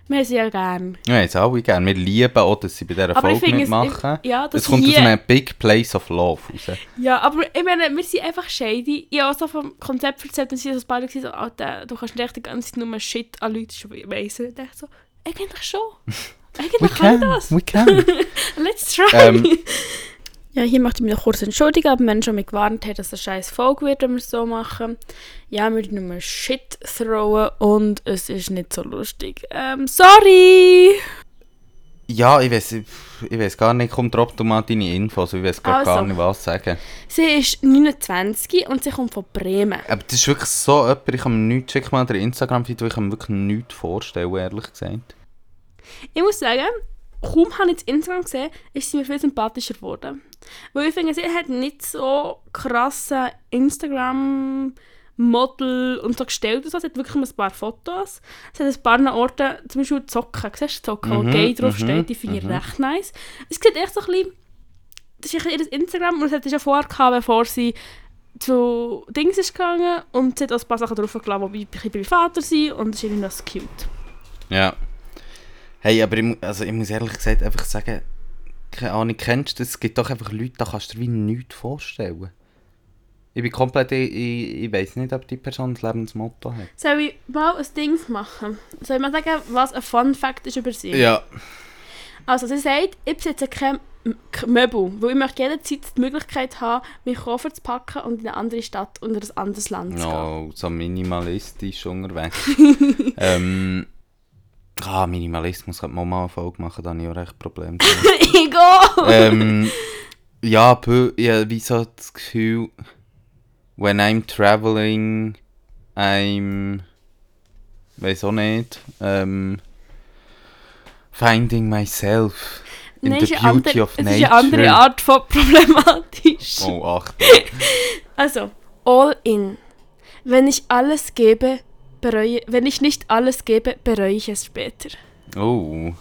Wir haben sie ja gern. Wir haben es alle gerne. Wir lieben auch, dass sie bei dieser Aber Folge es... mitmachen. Ich, ja, das Es kommt aus hier, einem Big Place of Love raus. Ja, aber ich meine, wir sind einfach shady. Ich habe auch so vom Konzept erzählt, und sie so beide gesagt, Alter, du kannst nicht die ganze Zeit nur Shit an Leute weisen. Ich dachte so, eigentlich schon. We Eigentlich kann ich das. we can. Let's try. Ähm, ja, hier möchte ich mich noch kurz entschuldigen, aber wenn schon mich gewarnt hat, dass es eine scheiß Folge wird, wenn wir es so machen. Ja, wir nur Shit throwen und es ist nicht so lustig. Ähm, sorry! ja, ich weiß, ich weiß gar nicht, kommt drauf mal deine Infos, ich weiß gar, gar Also. nicht, was sagen. Sie ist 29 und sie kommt von Bremen. Aber das ist wirklich so jemand, ich kann mir nichts, schick mal den Instagram-Feed, ich kann mir wirklich nichts vorstellen, ehrlich gesagt. Ich muss sagen, kaum habe ich das Instagram gesehen, ist sie mir viel sympathischer geworden. Weil ich finde, sie hat nicht so krasse Instagram-Model und so gestellt. und So. Sie hat wirklich ein paar Fotos. Sie hat ein paar Orten, zum Beispiel Zocken. Siehst du Zocken, wo Mhm, Gay drauf mhm, steht? Die finde ich mhm. recht nice. Es sieht echt so ein bisschen... Das ist ihr Instagram und sie hat es ja vorher gehabt, bevor sie zu Dings ist gegangen und sie hat auch ein paar Sachen draufgeladen, die ein bisschen privater sind und das ist irgendwie noch cute. Ja. Hey, aber ich, also ich muss ehrlich gesagt einfach sagen, keine Ahnung, kennst du das? Es gibt doch einfach Leute, da kannst du dir wie nichts vorstellen. Ich bin komplett, ich, ich, ich weiß nicht, ob die Person das Lebensmotto hat. Soll ich mal ein Ding machen? Soll ich mal sagen, was ein Fun Fact ist über sie? Ja. Also sie sagt, ich besitze kein Möbel, weil ich möchte jederzeit die Möglichkeit haben, meinen Koffer zu packen und in eine andere Stadt oder ein anderes Land zu gehen. No, so minimalistisch unterwegs. ähm, ah, Minimalismus könnte man mal eine Folge machen, da habe ich auch recht Probleme. Ego! ähm, ja, ja, wie so das Gefühl, when I'm traveling, I'm, weiß auch nicht, ähm, finding myself in Nein, the beauty andere, of es nature. ist eine andere Art von problematisch. Oh, Achtung. Also, all in. Wenn ich alles gebe, bereue, wenn ich nicht alles gebe, bereue ich es später. Oh.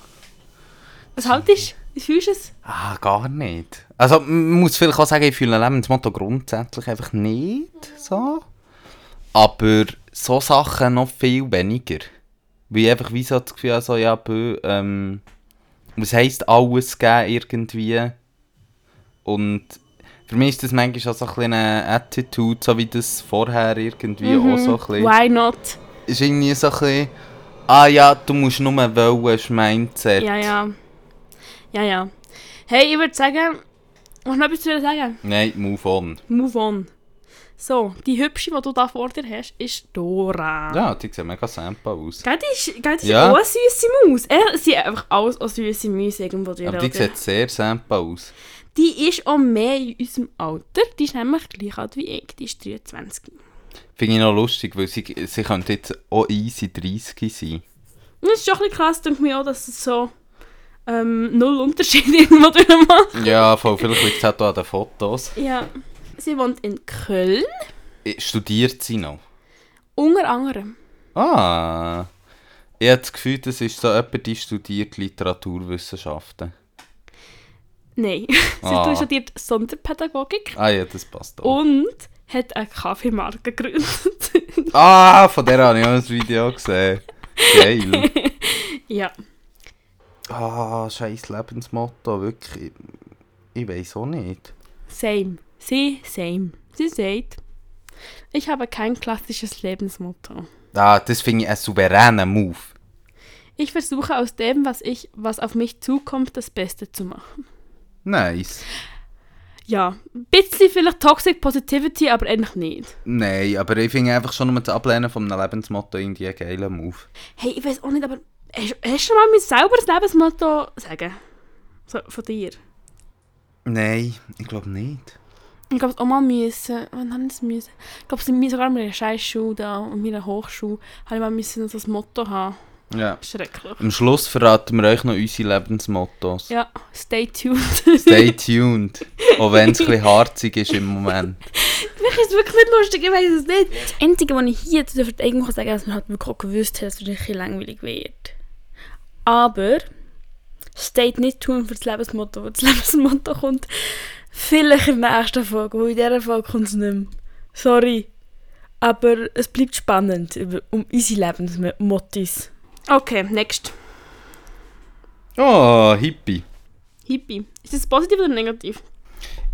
Was haltest du? Wie fühlst du es? Ah, gar nicht. Also, man muss vielleicht auch sagen, ich fühle ein Lebensmotto grundsätzlich einfach nicht so. Aber so Sachen noch viel weniger. Weil ich einfach wie so das Gefühl habe, so, ja, ähm, was heisst alles geben irgendwie? Und für mich ist das manchmal auch so ein bisschen eine Attitude, so wie das vorher irgendwie auch so ein bisschen... Mhm. Why not? Ist irgendwie so ein bisschen... Ah ja, du musst nur wollen, ist Mindset. Ja, ja. Ja, ja. Hey, ich würde sagen, was noch etwas zu sagen? Nein, move on. Move on. So, die hübsche, die du da vor dir hast, ist Dora. Ja, die sieht mega sample aus. Gell, die ist, gell, die Ja. ist auch eine süße Maus. Äh, sie sind einfach alles auch süße Mäuse irgendwo drin. Aber die sieht sehr sample aus. die ist auch mehr in unserem Alter. Die ist nämlich gleich alt wie ich. Die ist 23. Finde ich noch lustig, weil sie, sie könnte jetzt auch easy 30 sein. Es ist schon ein bisschen krass, denke ich mir auch, dass es so ähm, null Unterschied irgendwo drin macht. Ja, voll, vielleicht liegt es auch hier an den Fotos. Ja. Sie wohnt in Köln. Studiert sie noch? Unter anderem. Ah. Ich habe das Gefühl, das ist so jemand, die studiert Literaturwissenschaften. Nein. sie Ah. studiert Sonderpädagogik Ah ja, das passt auch. und hat eine Kaffeemarke gegründet. Ah, von der habe ich auch ein Video gesehen. Geil. ja. Ah, scheiß Lebensmotto, wirklich. Ich, ich weiß auch nicht. Same. Sie, same. Sie sagt, ich habe kein klassisches Lebensmotto. Ah, das finde ich einen souveränen Move. Ich versuche aus dem, was ich, was auf mich zukommt, das Beste zu machen. Nice. Ja, ein bisschen vielleicht Toxic Positivity, aber eigentlich nicht. Nein, aber ich finde einfach schon nur das Ablehnen von einem Lebensmotto irgendwie einen geilen Move. Hey, ich weiß auch nicht, aber hast, hast du schon mal mir selber das Lebensmotto sagen? So, von dir? Nein, ich glaube nicht. Ich glaube, es auch mal müssen. Wann haben es müssen? Ich glaube, sie sogar mit einer scheiß Schule da und meiner Hochschule habe ich mal müssen ein Motto haben. Ja. Schrecklich. Am Schluss verraten wir euch noch unsere Lebensmottos. Ja, stay tuned. Stay tuned. Auch wenn es ein bisschen harzig ist im Moment. Mich ist wirklich nicht lustig, ich weiß es nicht. Das Einzige, was ich hier zu der Verteidigung sagen kann, ist, dass man halt wirklich auch gewusst hat, dass es ein bisschen langweilig wird. Aber stay nicht tuned für das Lebensmotto, weil das Lebensmotto kommt vielleicht in der nächsten Folge, weil in dieser Folge kommt es nicht mehr. Sorry. Aber es bleibt spannend um unsere Lebensmottis. Okay, next. Oh, Hippie. Hippie. Ist das positiv oder negativ?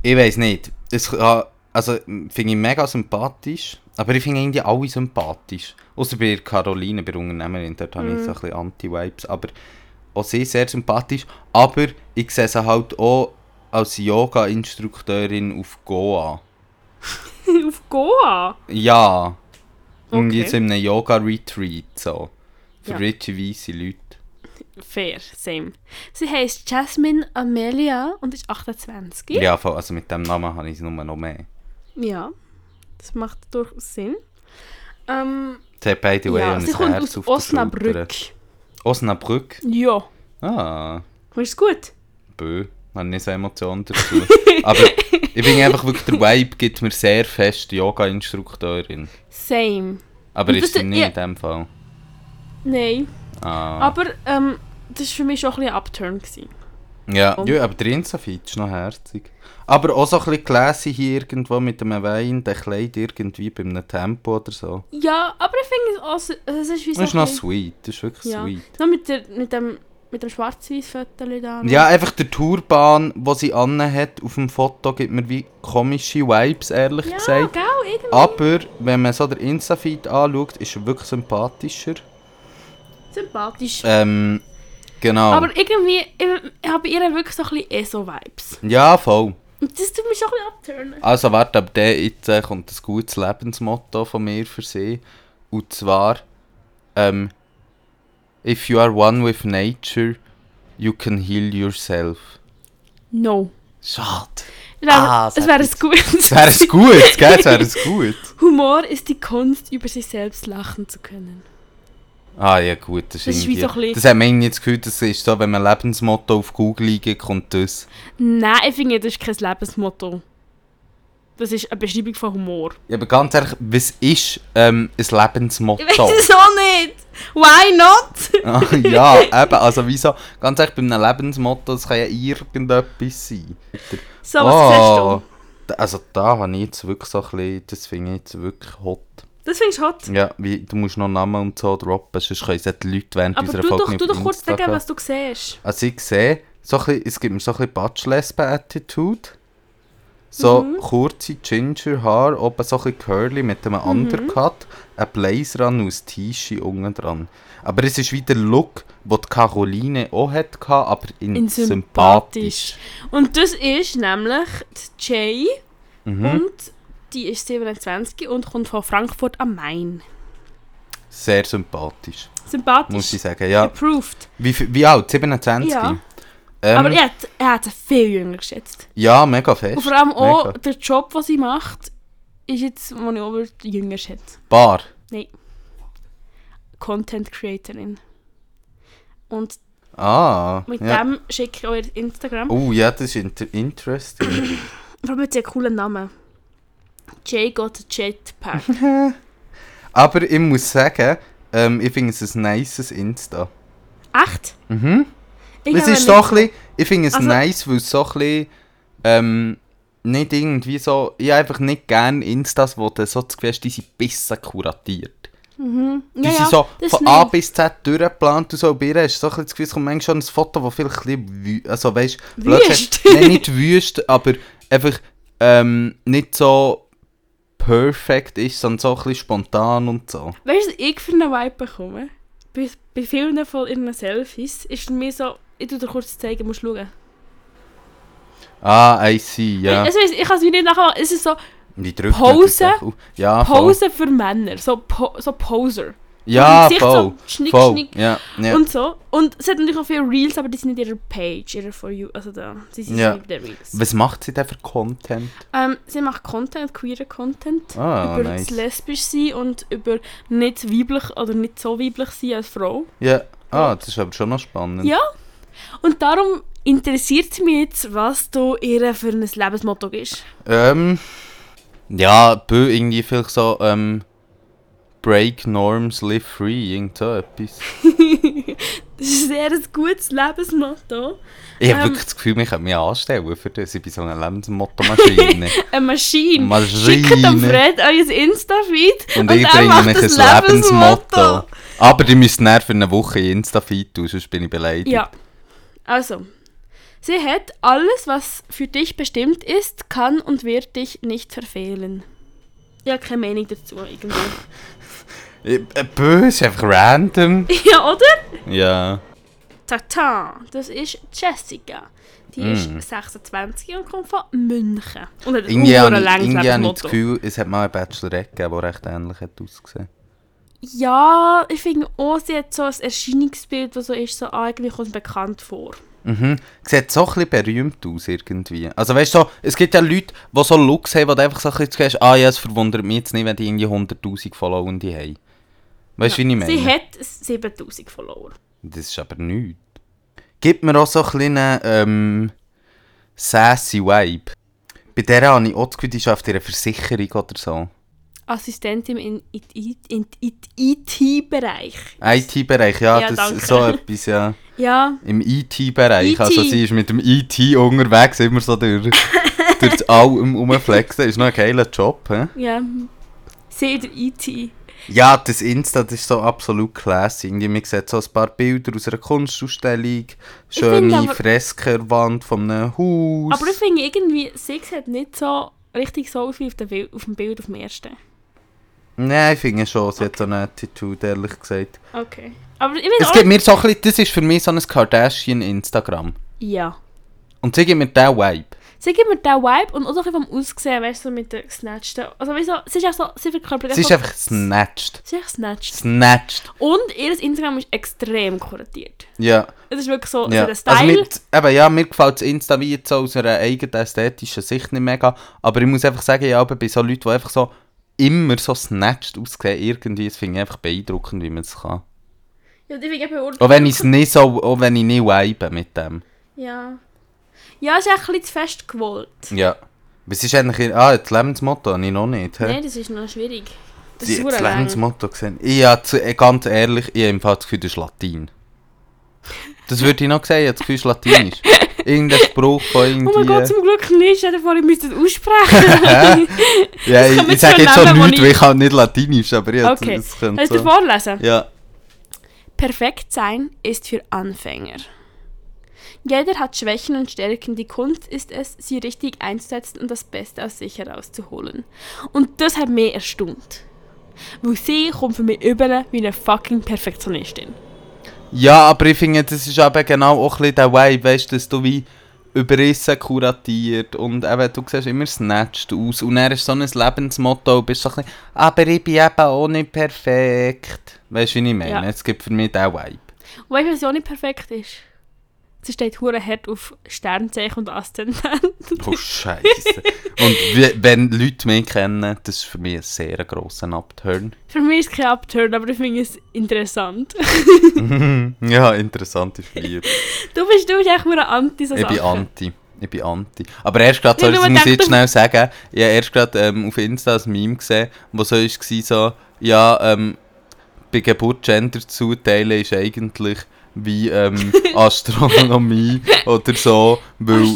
Ich weiß nicht. Es, kann- also, finde ich mega sympathisch. Aber ich finde irgendwie alle sympathisch. Außer bei Caroline, bei der Unternehmerin, dort habe ich so ein bisschen Anti-Vibes. Aber auch sie sehr sympathisch. Aber ich sehe sie halt auch als Yoga-Instrukteurin auf Goa. Auf Goa? Ja. Okay. so in einem Yoga-Retreat. So. Für Ja. reiche, weisse Leute. Fair, same. Sie heißt Jasmine Amelia und ist 28. Ja, voll, also mit dem Namen habe ich es nur noch mehr. Ja, das macht durchaus Sinn. Ähm, Sie hat way ja, sie kommt Herz aus Osnabrück. Osnabrück? Ja, Ah, ist es gut? bö. Ich habe nicht so Emotionen dazu. Aber ich finde einfach wirklich, der Vibe gibt mir sehr fest Yoga-Instrukteurin. Same. Aber Und ist sie nicht ja. in dem Fall. Nein. Ah. Aber ähm, das war für mich schon ein bisschen Upturn. Gewesen. ja, und- ja, aber der Insafit ist noch herzig. Aber auch so ein bisschen classy hier irgendwo mit einem Wein, der Kleid irgendwie bei einem Tempo oder so. Ja, aber ich finde es auch, so- also es ist wie so Das ist noch sweet, das ist wirklich ja. sweet. Noch mit, der, mit dem, mit dem schwarz-weiß-Foto da. Ja, einfach der Turban, den sie anhat auf dem Foto, gibt mir wie komische Vibes, ehrlich ja gesagt. gell, irgendwie. Aber wenn man so den Insta-Feed anschaut, ist er wirklich sympathischer. Sympathisch. Ähm, genau. Aber irgendwie, ich, ich habe ihr wirklich so ein bisschen ESO-Vibes. ja, voll. Und das tut mich schon ein bisschen abturnen. Also warte, ab der jetzt äh, kommt ein gutes Lebensmotto von mir für sie. Und zwar, ähm, If you are one with nature, you can heal yourself. No. Schade. Es wäre Ah, es wäre gutes. Das wäre es gut, gell? Das wäre es gut. Humor ist die Kunst, über sich selbst lachen zu können. Ah ja gut, das ist, Das ist wie irgendwie... so bisschen- das hat man das Gefühl, das ist so, wenn man Lebensmotto auf Google eingibt, kommt das. Nein, ich finde, das ist kein Lebensmotto. Das ist eine Beschreibung von Humor. Ja, aber ganz ehrlich, was ist ähm, ein Lebensmotto? Ich weiß es auch nicht. Why not? Ah, ja, eben, also wieso, ganz ehrlich, bei einem Lebensmotto, das kann ja irgendetwas sein. So, was Oh, siehst du? da- Also da habe ich jetzt wirklich so ein bisschen, das finde ich jetzt wirklich hot. Das findest du hot. Ja, wie, du musst noch Namen und so droppen, sonst können es die Leute während Aber unserer du Folge doch, nicht du auf doch kurz sagen, was du siehst. Also ich sehe, so ein bisschen, es gibt mir so ein bisschen Butch-Lesben-Attitude. So Mhm. kurze Ginger-Haare, oben so ein bisschen curly mit einem Mhm. Undercut, ein Blazer an und ein T-Shirt unten dran. Aber es ist wieder der Look, den die Caroline auch hatte, aber in, In sympathisch. sympathisch. Und das ist nämlich die Jay Mhm. und die ist 27 und kommt von Frankfurt am Main. Sehr sympathisch, Sympathisch. muss ich sagen. Ja. Approved. Wie, wie alt? 27? Ja. Ähm, Aber er hat, er hat sie viel jünger geschätzt. ja, mega fest. Und vor allem auch Mega. der Job, den sie macht, ist jetzt, wo ich auch jünger schätze. Bar. Content Creatorin. Und Ah, mit ja. dem schicke ich euch Instagram. Oh ja, das ist inter interesting. Vor allem mit einem coolen Namen. Jay got a Jetpack. Aber ich muss sagen, ähm, ich finde es ein nices Insta. Echt? Mhm. Ich es ist so ein bisschen, ich finde es Also- nice, weil es so ein bisschen, ähm, nicht irgendwie so, ich habe einfach nicht gerne Instas, wo du so das Gefühl hast, die sind besser kuratiert. Mhm. Die Ja, ja, sind so das von A nicht. bis Z durchgeplant und so. Bei ihr hast du so ein bisschen das Gefühl, es kommt manchmal schon ein Foto, das vielleicht ein bisschen, also weißt Wüst. gesagt, Nein, nicht wüst, aber einfach ähm, nicht so perfekt ist, sondern so ein bisschen spontan und so. Weißt du, was ich für einen Vibe bekomme? Bei, bei vielen von ihren Selfies ist für mich so, ich tu dir kurz zeigen, musst schauen. Ah, I see, ja. Also, ich kann es wie nicht nachmachen. Es ist so man Pose? Ja. Pose für Männer, so, po so Poser. Ja, voll. So schnick, voll. schnick Ja, ja. und so. Und es hat natürlich auch viele Reels, aber die sind nicht ihrer Page, ihrer For You, also da, sie sind Ja. nicht der Reels. Was macht sie denn für Content? Ähm, sie macht Content, queeren Content, Ah, über nice. das lesbisch sein und über nicht weiblich oder nicht so weiblich sein als Frau. Ja, ah, das ist aber schon noch spannend. Ja. Und darum interessiert mich jetzt, was du ihr für ein Lebensmotto ist. Ähm, ja, bö, irgendwie vielleicht so, ähm, Break Norms, Live Free, irgend so etwas. Das ist ein sehr gutes Lebensmotto. Ich habe Ähm. wirklich das Gefühl, ich könnte mich anstellen für das. Ich bin so eine Lebensmotto-Maschine. Eine Maschine. Maschine. Schickt dem Fred euer Insta-Feed Und, und, ich bringe mich ein Lebensmotto. Aber die müssen dann für eine Woche Insta-Feed tun, sonst bin ich beleidigt. Ja. Also. Sie hat alles, was für dich bestimmt ist, kann und wird dich nicht verfehlen. Ich habe keine Meinung dazu irgendwie. Bö, ist einfach random. ja, oder? Ja. Tata, das ist Jessica. Die Mm. ist 26 und kommt von München. Und hat Irgendwie habe ich, das. Gefühl, es hat mal eine Bachelorette gegeben, die recht ähnlich hat ausgesehen. Ja, ich finde auch, sie hat so ein Erscheinungsbild, das so ist, so ah, irgendwie kommt bekannt vor. Mhm. Sieht so ein bisschen berühmt aus irgendwie. Also weißt du, so, es gibt ja Leute, die so Looks haben, wo du einfach so ein bisschen hast, ah ja, es verwundert mich jetzt nicht, wenn die irgendwie 100'000 Followende haben. Weißt du, wie ich meine? Sie hat 7000 Follower. Das ist aber nichts. Gibt mir auch so ein kleinen, ähm, sassy Vibe. Bei der habe ich auch das Gefühl, die ist auf ihrer Versicherung oder so. Assistentin im IT-Bereich. IT-Bereich, ja, Ja, das danke. ist so etwas, ja. Ja, Im IT-Bereich. IT. Also sie ist mit dem IT unterwegs, immer so durch, durch das All rumflexen. Ist noch ein geiler Job, hä? ja. Sie der IT. Ja, das Insta, das ist so absolut classy. Irgendwie, man sieht so ein paar Bilder aus einer Kunstausstellung, schöne Freskerwand von einem Haus. Aber ich finde irgendwie, sie sieht nicht so richtig so aus wie auf dem Bild auf, dem, Bild auf dem ersten. Nein, ich finde schon, sie hat so eine Attitude, ehrlich gesagt. Okay. Aber ich Es gibt mir so ein bisschen, das ist für mich so ein Kardashian-Instagram. Ja. Und sie gibt mir diesen Vibe. Sie gibt mir den Vibe und auch so ein bisschen vom Aussehen, weißt du, so mit den Snatchten. Also weißt du, sie ist auch so, sie verkörpert Sie ist einfach snatched. Sie ist echt snatched. Snatched. Und ihr Instagram ist extrem kuratiert. Ja. Es ist wirklich so, ja. so der Style. Also mit, eben, ja, mir gefällt das Insta wie jetzt so aus einer eigenen ästhetischen Sicht nicht mega. Aber ich muss einfach sagen, ja, bei so Leuten, die einfach so immer so snatched aussehen, irgendwie, das finde ich einfach beeindruckend, wie man es kann. ja, die finde ich eben auch- wenn ich es nicht so, auch wenn ich nicht vibe mit dem. Ja. Ja, ist echt ein bisschen zu fest gewollt. Ja. Was ist eigentlich, ah, das Lebensmotto habe ich noch nicht. Nein, das ist noch schwierig. Das Die, ist das lang. Lebensmotto gesehen. Ich habe äh, ganz ehrlich, ich habe im Fall das Gefühl, das ist Latein. Das würde ich noch sehen, ich habe das Gefühl, es ist Latinisch. Irgendein Spruch von irgendwie... Oh mein Gott, zum Glück nicht. Stell dir vor, ich müsste das aussprechen. ja, ich, ich sage jetzt schon nichts, ich- weil ich kann nicht Latinisch, aber ja, Okay. das könnte dir so... vorlesen? Ja. Perfekt sein ist für Anfänger. Jeder hat Schwächen und Stärken. Die Kunst ist es, sie richtig einzusetzen und das Beste aus sich herauszuholen. Und das hat mich erstaunt. Weil sie kommt für mich über wie eine fucking Perfektionistin. Ja, aber ich finde, das ist eben genau auch ein bisschen der Vibe, weißt du, dass du wie überrissen kuratiert und eben, du siehst immer snatched aus und er ist so ein Lebensmotto bist so ein bisschen, aber ich bin eben auch nicht perfekt. Weißt du, wie ich meine? Ja. Es gibt für mich diesen Vibe. Und weißt du, was auch nicht perfekt ist? Sie steht hure hart auf Sternzeichen und Aszendent. Oh Scheiße. und wenn Leute mich kennen, das ist für mich ein sehr grosser Upturn. Für mich ist es kein Upturn, aber ich finde es interessant. ja, interessant ist lieb. Du bist, du bist echt nur anti so Ich bin anti. Ich bin anti. Aber erst gerade, muss ich denk jetzt schnell sagen, ich habe erst gerade ähm, auf Insta ein Meme gesehen, wo so war, so, ja, ähm, bei Geburt Gender zuteilen ist eigentlich wie ähm, Astronomie oder so, weil...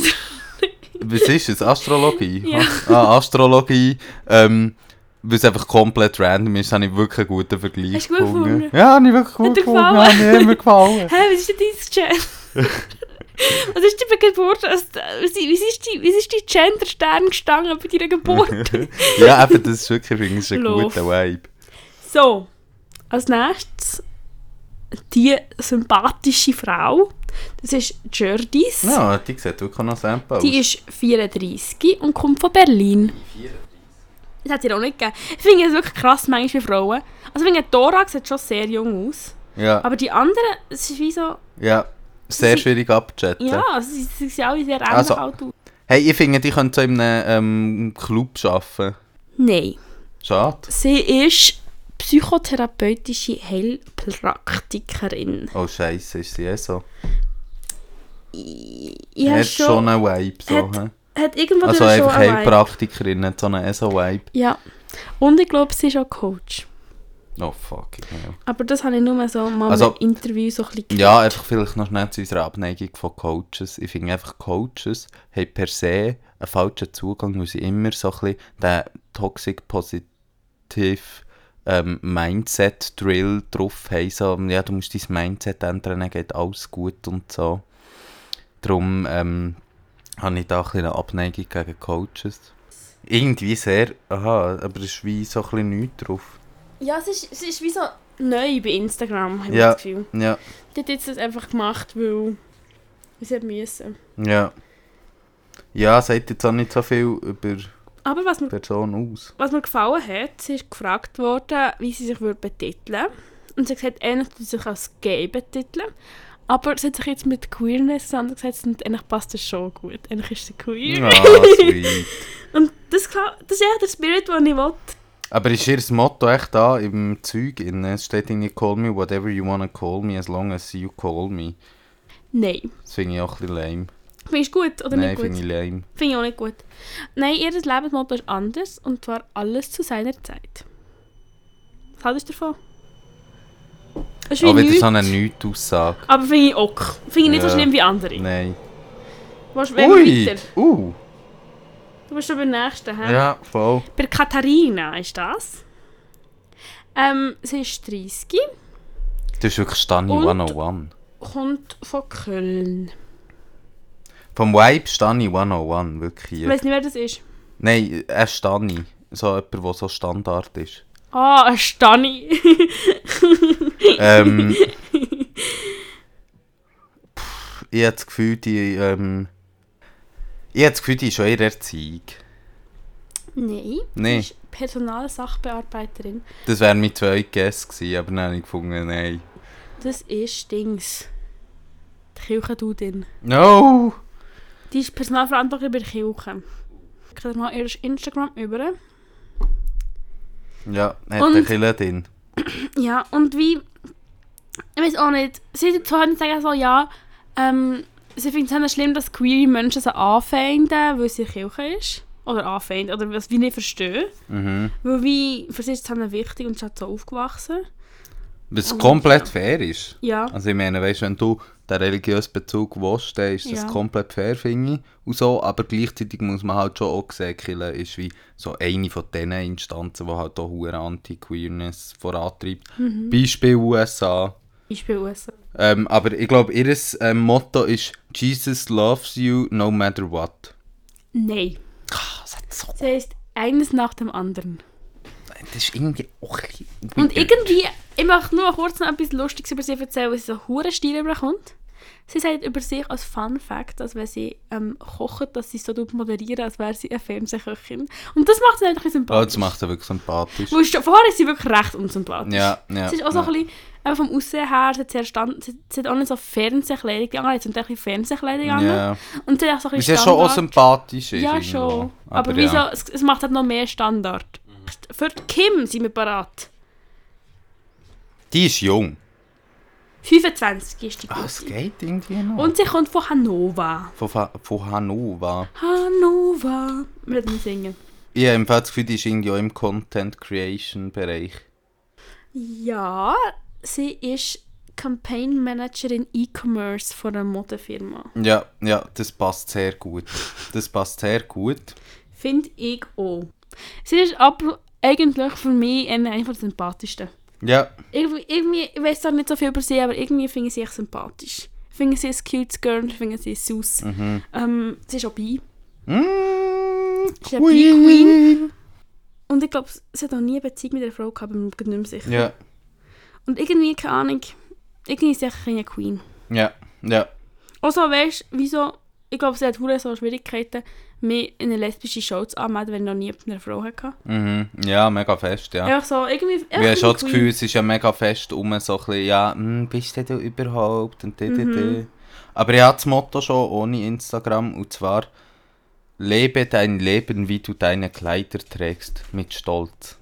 Was ist es? Astrologie? Ja. Ah, Astrologie. Ähm, weil es einfach komplett random ist, habe ich wirklich einen guten Vergleich Hast gut gefunden? Ja, habe ich wirklich gut dir gefunden. gefallen? Hat mir immer gefallen. Hä, was ist denn dein Gender? was ist denn bei Geburt? Wie ist die, wie ist die Gender-Stern gestanden bei deiner Geburt? ja, eben, das ist wirklich, finde, ein guter Vibe. so, als nächstes die sympathische Frau. Das ist Jerdis. Ja, die sieht wirklich noch Sample aus. Die ist 34 und kommt von Berlin. Das hat sie auch nicht gegeben. Ich finde es wirklich krass, manchmal bei Frauen. Also ich finde, Dora sieht schon sehr jung aus. ja, Aber die anderen, es ist wie so... ja, sehr Sie- schwierig abzuschätzen. Ja, sie, sie sehen alle sehr ähnlich Also- alt aus. Hey, ich finde, die könnte so in einem ähm, Club arbeiten. Nein. Schade. Sie ist psychotherapeutische Heilpraktikerin. Oh Scheiße, ist sie eh so. Ich, ich hat schon schon... einen Vibe. So, hat-? Hat irgendwo also schon einfach Vibe. Heilpraktikerin hat so einen ESO-Vibe. Ja. Und ich glaube, sie ist auch Coach. Oh fucking hell. Aber das habe ich nur so mal Also- im Interview so ein bisschen Ja, einfach vielleicht noch schnell zu unserer Abneigung von Coaches. Ich finde einfach, Coaches haben per se einen falschen Zugang, weil sie immer so ein bisschen den toxic positive ähm, Mindset-Drill drauf haben. So, ja, du musst dein Mindset ändern, dann geht alles gut und so. Darum ähm, habe ich da ein eine Abneigung gegen Coaches. Irgendwie sehr, aha, aber es ist wie so ein bisschen nichts drauf. Ja, es ist, es ist wie so neu bei Instagram, habe ich Ja. das Gefühl. Ja, Die hat jetzt das einfach gemacht, weil sie müssen. ja. Ja, sagt jetzt auch nicht so viel über Aber was mir, was mir gefallen hat, sie ist gefragt worden, wie sie sich würde betiteln Und sie hat gesagt, eigentlich tut sie sich als gay betiteln. Aber sie hat sich jetzt mit Queerness auseinandergesetzt und eigentlich passt das schon gut. Eigentlich ist sie queer. Ah, sweet. Und das, das ist echt der Spirit, den ich will. Aber ist ihr Motto echt da im Zeug? In, es steht irgendwie Call me whatever you wanna call me, as long as you call me. Nein. Das finde ich auch ein bisschen lame. Findest du gut oder Nein, nicht gut? finde ich lame. Finde ich auch nicht gut. Nein, ihr Lebensmotto ist anders und zwar alles zu seiner Zeit. Was haltest du davon? Das ist wie Auch wieder so eine Nichts-Aussage. aber finde ich auch. Finde ich nicht so Ja. schlimm wie andere. Nein. Wir Ui! weiter? Uh! Du bist schon beim nächsten, hä? Ja, voll. Bei Katharina ist das. Ähm, sie ist 30, Das ist wirklich Stani Und? 101. kommt von Köln. Vom Vibe Stani 101, wirklich. Ich weiß nicht, wer das ist. Nein, ein Stani. So jemand, der so Standard ist. Ah, ein Stani. ähm, pff, ich habe das Gefühl, die, ähm, ich habe das Gefühl, die ist schon eher Erziehung. Nein. Nee. Ist Personalsachbearbeiterin. Das wäre mein zweiter Guess gewesen, aber dann habe ich gefunden, nein. Das ist Dings. Die Kirchendudin. No! Die ist Personalverantwortlich bei der Kirche. Ich dir mal ihr Instagram über. Ja, hat Und- eine Kille drin. Ja, und wie. Ich weiß auch nicht. Sie so sagen so, ja, ähm, sie findet es schlimm, dass queere Menschen sie anfeinden, weil sie der Kirche ist. Oder anfeinden, oder was wir nicht verstehen. Mhm. Weil wie, für sie ist es halt wichtig und sie hat so aufgewachsen. Was Und komplett ja. fair ist. Ja. Also ich meine, weißt, wenn du den religiösen Bezug willst, dann ist das Ja. komplett fair, finde ich. Und so, aber gleichzeitig muss man halt schon auch sehen, Kirche ist wie so eine von diesen Instanzen, die halt auch hure Anti-Queerness vorantreibt. Mhm. Beispiel USA. Ich spiele USA. Ähm, aber ich glaube, ihr ähm, Motto ist «Jesus loves you no matter what». Nein. Ah, das, so, Das heisst, eines nach dem anderen. Das ist irgendwie auch ein bisschen Und irgendwie, ich möchte nur kurz noch etwas Lustiges über sie erzählen, was sie so hure Stil überkommt. Sie sagt über sich als Fun Fact, dass wenn sie ähm, kocht, dass sie so tut moderieren, als wäre sie eine Fernsehköchin. Und das macht sie einfach Oh, sympathisch. das macht sie wirklich sympathisch. Wo ist, vorher ist sie wirklich recht unsympathisch. Ja, ja. Sie ist auch so ja. ein bisschen, einfach vom Aussehen her, sie hat, sehr stand, sie, sie hat auch nicht so Fernsehkleidung, die anderen sind ein bisschen Fernsehkleidung an. Ja. Und sie hat auch so ein bisschen sie schon auch Standard. sympathisch ist. Ja, irgendwo. schon. Aber, wieso, ja. es, es macht halt noch mehr Standard. Für Kim sind wir parat. Die ist jung. 25 ist die Ah, es Gute. geht irgendwie noch. Und sie kommt von Hannover. Von, Fa- von Hannover. Hannover. Wir werden singen. Ich habe im Fall das Gefühl, die ist irgendwie auch im Content Creation Bereich. Ja, sie ist Campaign Managerin E-Commerce von einer Modefirma. Ja, ja, das passt sehr gut. Das passt sehr gut. Finde ich auch. Sie ist aber eigentlich für mich eine der sympathischsten. Ja, Irgendwie, irgendwie ich weiß auch nicht so viel über sie, aber irgendwie finde ich sie echt sympathisch. Ich finde sie ein cute Girl, ich finde sie süß. mhm. Ähm, sie ist auch bi. Mm, ist eine Bi-Queen. Und ich glaube, sie hat noch nie eine Beziehung mit einer Frau gehabt, bin mir gerade nicht mehr sicher. Ja, Und irgendwie, keine Ahnung, irgendwie ist sie echt eine Queen. ja, ja. Also, weißt du, wieso, ich glaube, sie hat hure so Schwierigkeiten, mich in eine lesbische Show zu anmelden, wenn ich noch nie mit einer Frau hatte. Mhm. Ja, mega fest, ja. Einfach so, irgendwie, Wir haben schon das. Gefühl, es ist ja mega fest um so ein bisschen, ja, hm, bist du denn überhaupt und di, di, di. Aber ich habe das Motto schon ohne Instagram und zwar Lebe dein Leben, wie du deine Kleider trägst, mit Stolz.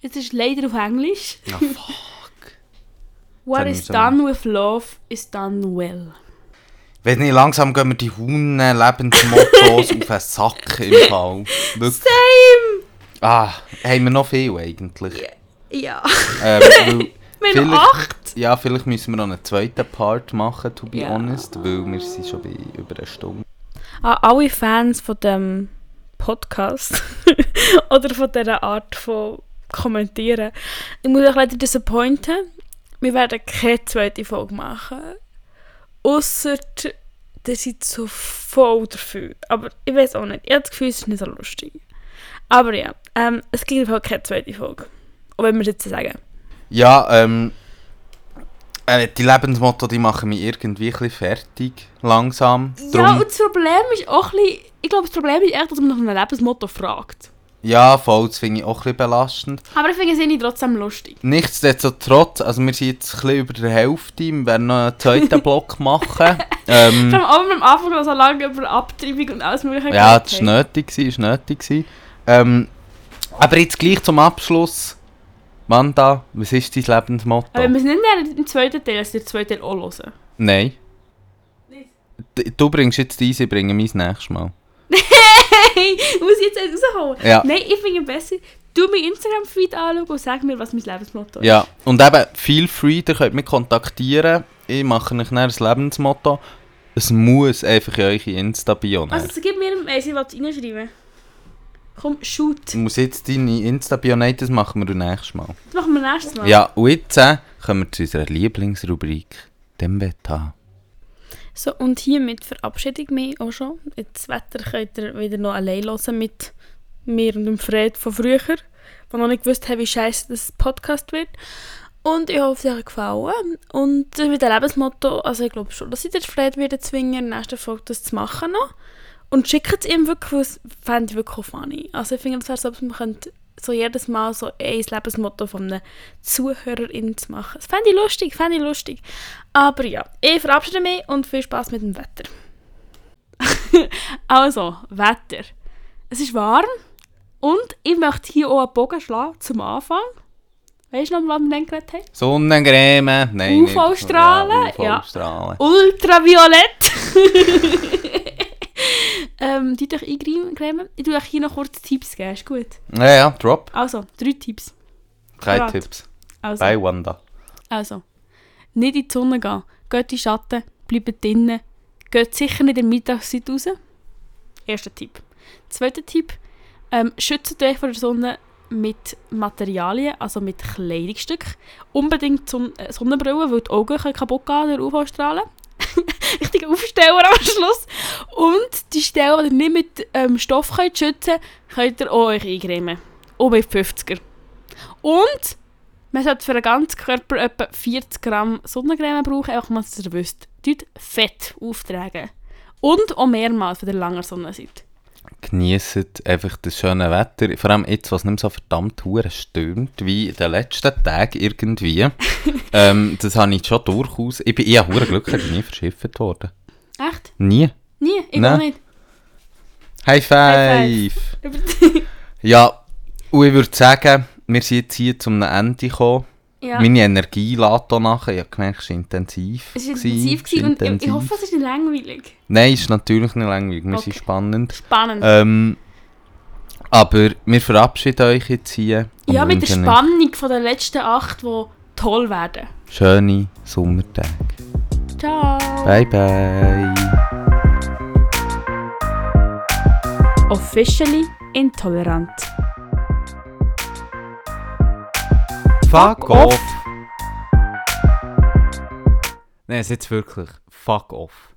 Jetzt ist leider auf Englisch. Ja, fuck. What habe is ich done with love is done well. Wenn nicht, langsam gehen mir die Hunde Lebensmottos auf den Sack im Fall. Wirklich. Same! Ah, haben wir noch viel eigentlich. Ja. Ähm, weil Wir haben acht. Ja, vielleicht müssen wir noch einen zweiten Part machen, to be Ja. honest, weil wir sind schon bei über eine Stunde. An alle Fans von dem Podcast oder von dieser Art von Kommentieren. Ich muss euch leider disappointen. Wir werden keine zweite Folge machen. Ausser ihr seid so voll dafür. Aber ich weiß auch nicht. Ich habe das Gefühl, es ist nicht so lustig. Aber ja, ähm, es gibt einfach keine zweite Folge. Auch wenn wir es jetzt sagen. Ja, ähm, äh, die Lebensmotto, die machen mich irgendwie ein bisschen fertig, langsam. Ja, Drum, und das Problem ist auch ein bisschen, ich glaube, das Problem ist echt, dass man nach einem Lebensmotto fragt. Ja, voll, das finde ich auch ein belastend. Aber ich finde es trotzdem lustig. Nichtsdestotrotz, also wir sind jetzt ein bisschen über der Hälfte, wir werden noch einen zweiten Block machen. ähm, Vor allem am Anfang noch so lange über Abtreibung und alles mögliche ja, das war nötig, gewesen, ist nötig. Ähm, aber jetzt gleich zum Abschluss. Wanda, was ist dein Lebensmotto? Aber wir müssen nicht mehr im zweiten Teil, also den zweiten Teil auch hören. Nein. Du bringst jetzt deins, ich bringe meins nächstes Mal. Hey, muss ich jetzt rausholen? Ja. Nein, ich finde besser, du mein Instagram-Feed anschauen und sag mir, was mein Lebensmotto ist. Ja, und eben, feel free, ihr könnt mich kontaktieren. Ich mache euch dann ein Lebensmotto. Es muss einfach in eure Insta-Bio Also, gib mir eins, ich will es reinschreiben. Komm, shoot. Du musst jetzt deine Insta-Bio nehmen, das machen wir nächstes Mal. Das machen wir nächstes Mal. Ja, und jetzt äh, kommen wir zu unserer Lieblingsrubrik, dem Wetter. So, und hiermit verabschiede ich mich auch schon. Jetzt Wetter könnt ihr wieder noch allein hören mit mir und dem Fred von früher, die noch nicht gewusst haben, wie scheiße das Podcast wird. Und ich hoffe, es hat euch gefallen. Und mit dem Lebensmotto, also ich glaube schon, dass ich den Fred wieder zwingen, in der nächsten Folge das zu machen noch. Und schickt es ihm wirklich, weil es fände ich wirklich funny. Also ich finde, es wäre so, dass man könnte so jedes Mal so ein Lebensmotto von einem Zuhörerin zu machen. Das fände ich lustig, fände ich lustig. Aber ja, ich verabschiede mich und viel Spaß mit dem Wetter. also, Wetter. Es ist warm und ich möchte hier auch einen Bogen schlagen zum Anfang. Weißt du noch, was wir dann geredet haben? Sonnencreme, nein. UV-Strahlen, Ja, ja. UV-Strahlen. Ultraviolett! ähm, die dich eingreifen. Ich tue euch hier noch kurz Tipps geben, ist gut. Ja, ja, drop. Also, drei Tipps. Keine Parat. Tipps. Also, Bei Wanda. also. nicht in die Sonne gehen. Geht in den Schatten, bleibt drinnen. Geht sicher nicht in der Mittagszeit raus. Erster Tipp. Zweiter Tipp, ähm, schützt euch vor der Sonne mit Materialien, also mit Kleidungsstücken. Unbedingt Son äh, Sonnenbrille, weil die Augen kaputt gehen durch UV-Strahlen. Richtiger Aufsteller am Schluss. Und die Stellen, die ihr nicht mit ähm, Stoff könnt schützen könnt, könnt ihr auch euch eincremen. Bei 50er. Und man sollte für den ganzen Körper etwa 40 Gramm Sonnencreme brauchen, einfach mal, dass ihr wisst. Dort Fett auftragen. Und auch mehrmals von der langen Sonnenseite. Genießt einfach das schöne Wetter. Vor allem jetzt, was nicht mehr so verdammt hure stürmt, wie in den letzten Tagen irgendwie. ähm, das habe ich schon durchaus... Ich bin eher hure glücklich, ich bin nie verschifft worden. Echt? Nie. Nie? Ich auch nicht. High High five! Ja, und ich würde sagen, wir sind jetzt hier zum Ende gekommen. Ja. Meine Energie hier nachher. Ich habe gemerkt, es war intensiv. Es war intensiv Es gewesen und ich, ich intensiv. hoffe, es ist nicht langweilig. Nein, es ist natürlich nicht langweilig. Wir Okay. sind spannend. Spannend. Ähm, aber wir verabschieden euch jetzt hier. ja, mit der Spannung von den letzten acht, die toll werden. Schöne Sommertage. Ciao. Bye bye. Officially intolerant. Fuck off! Nein, jetzt wirklich. Fuck off.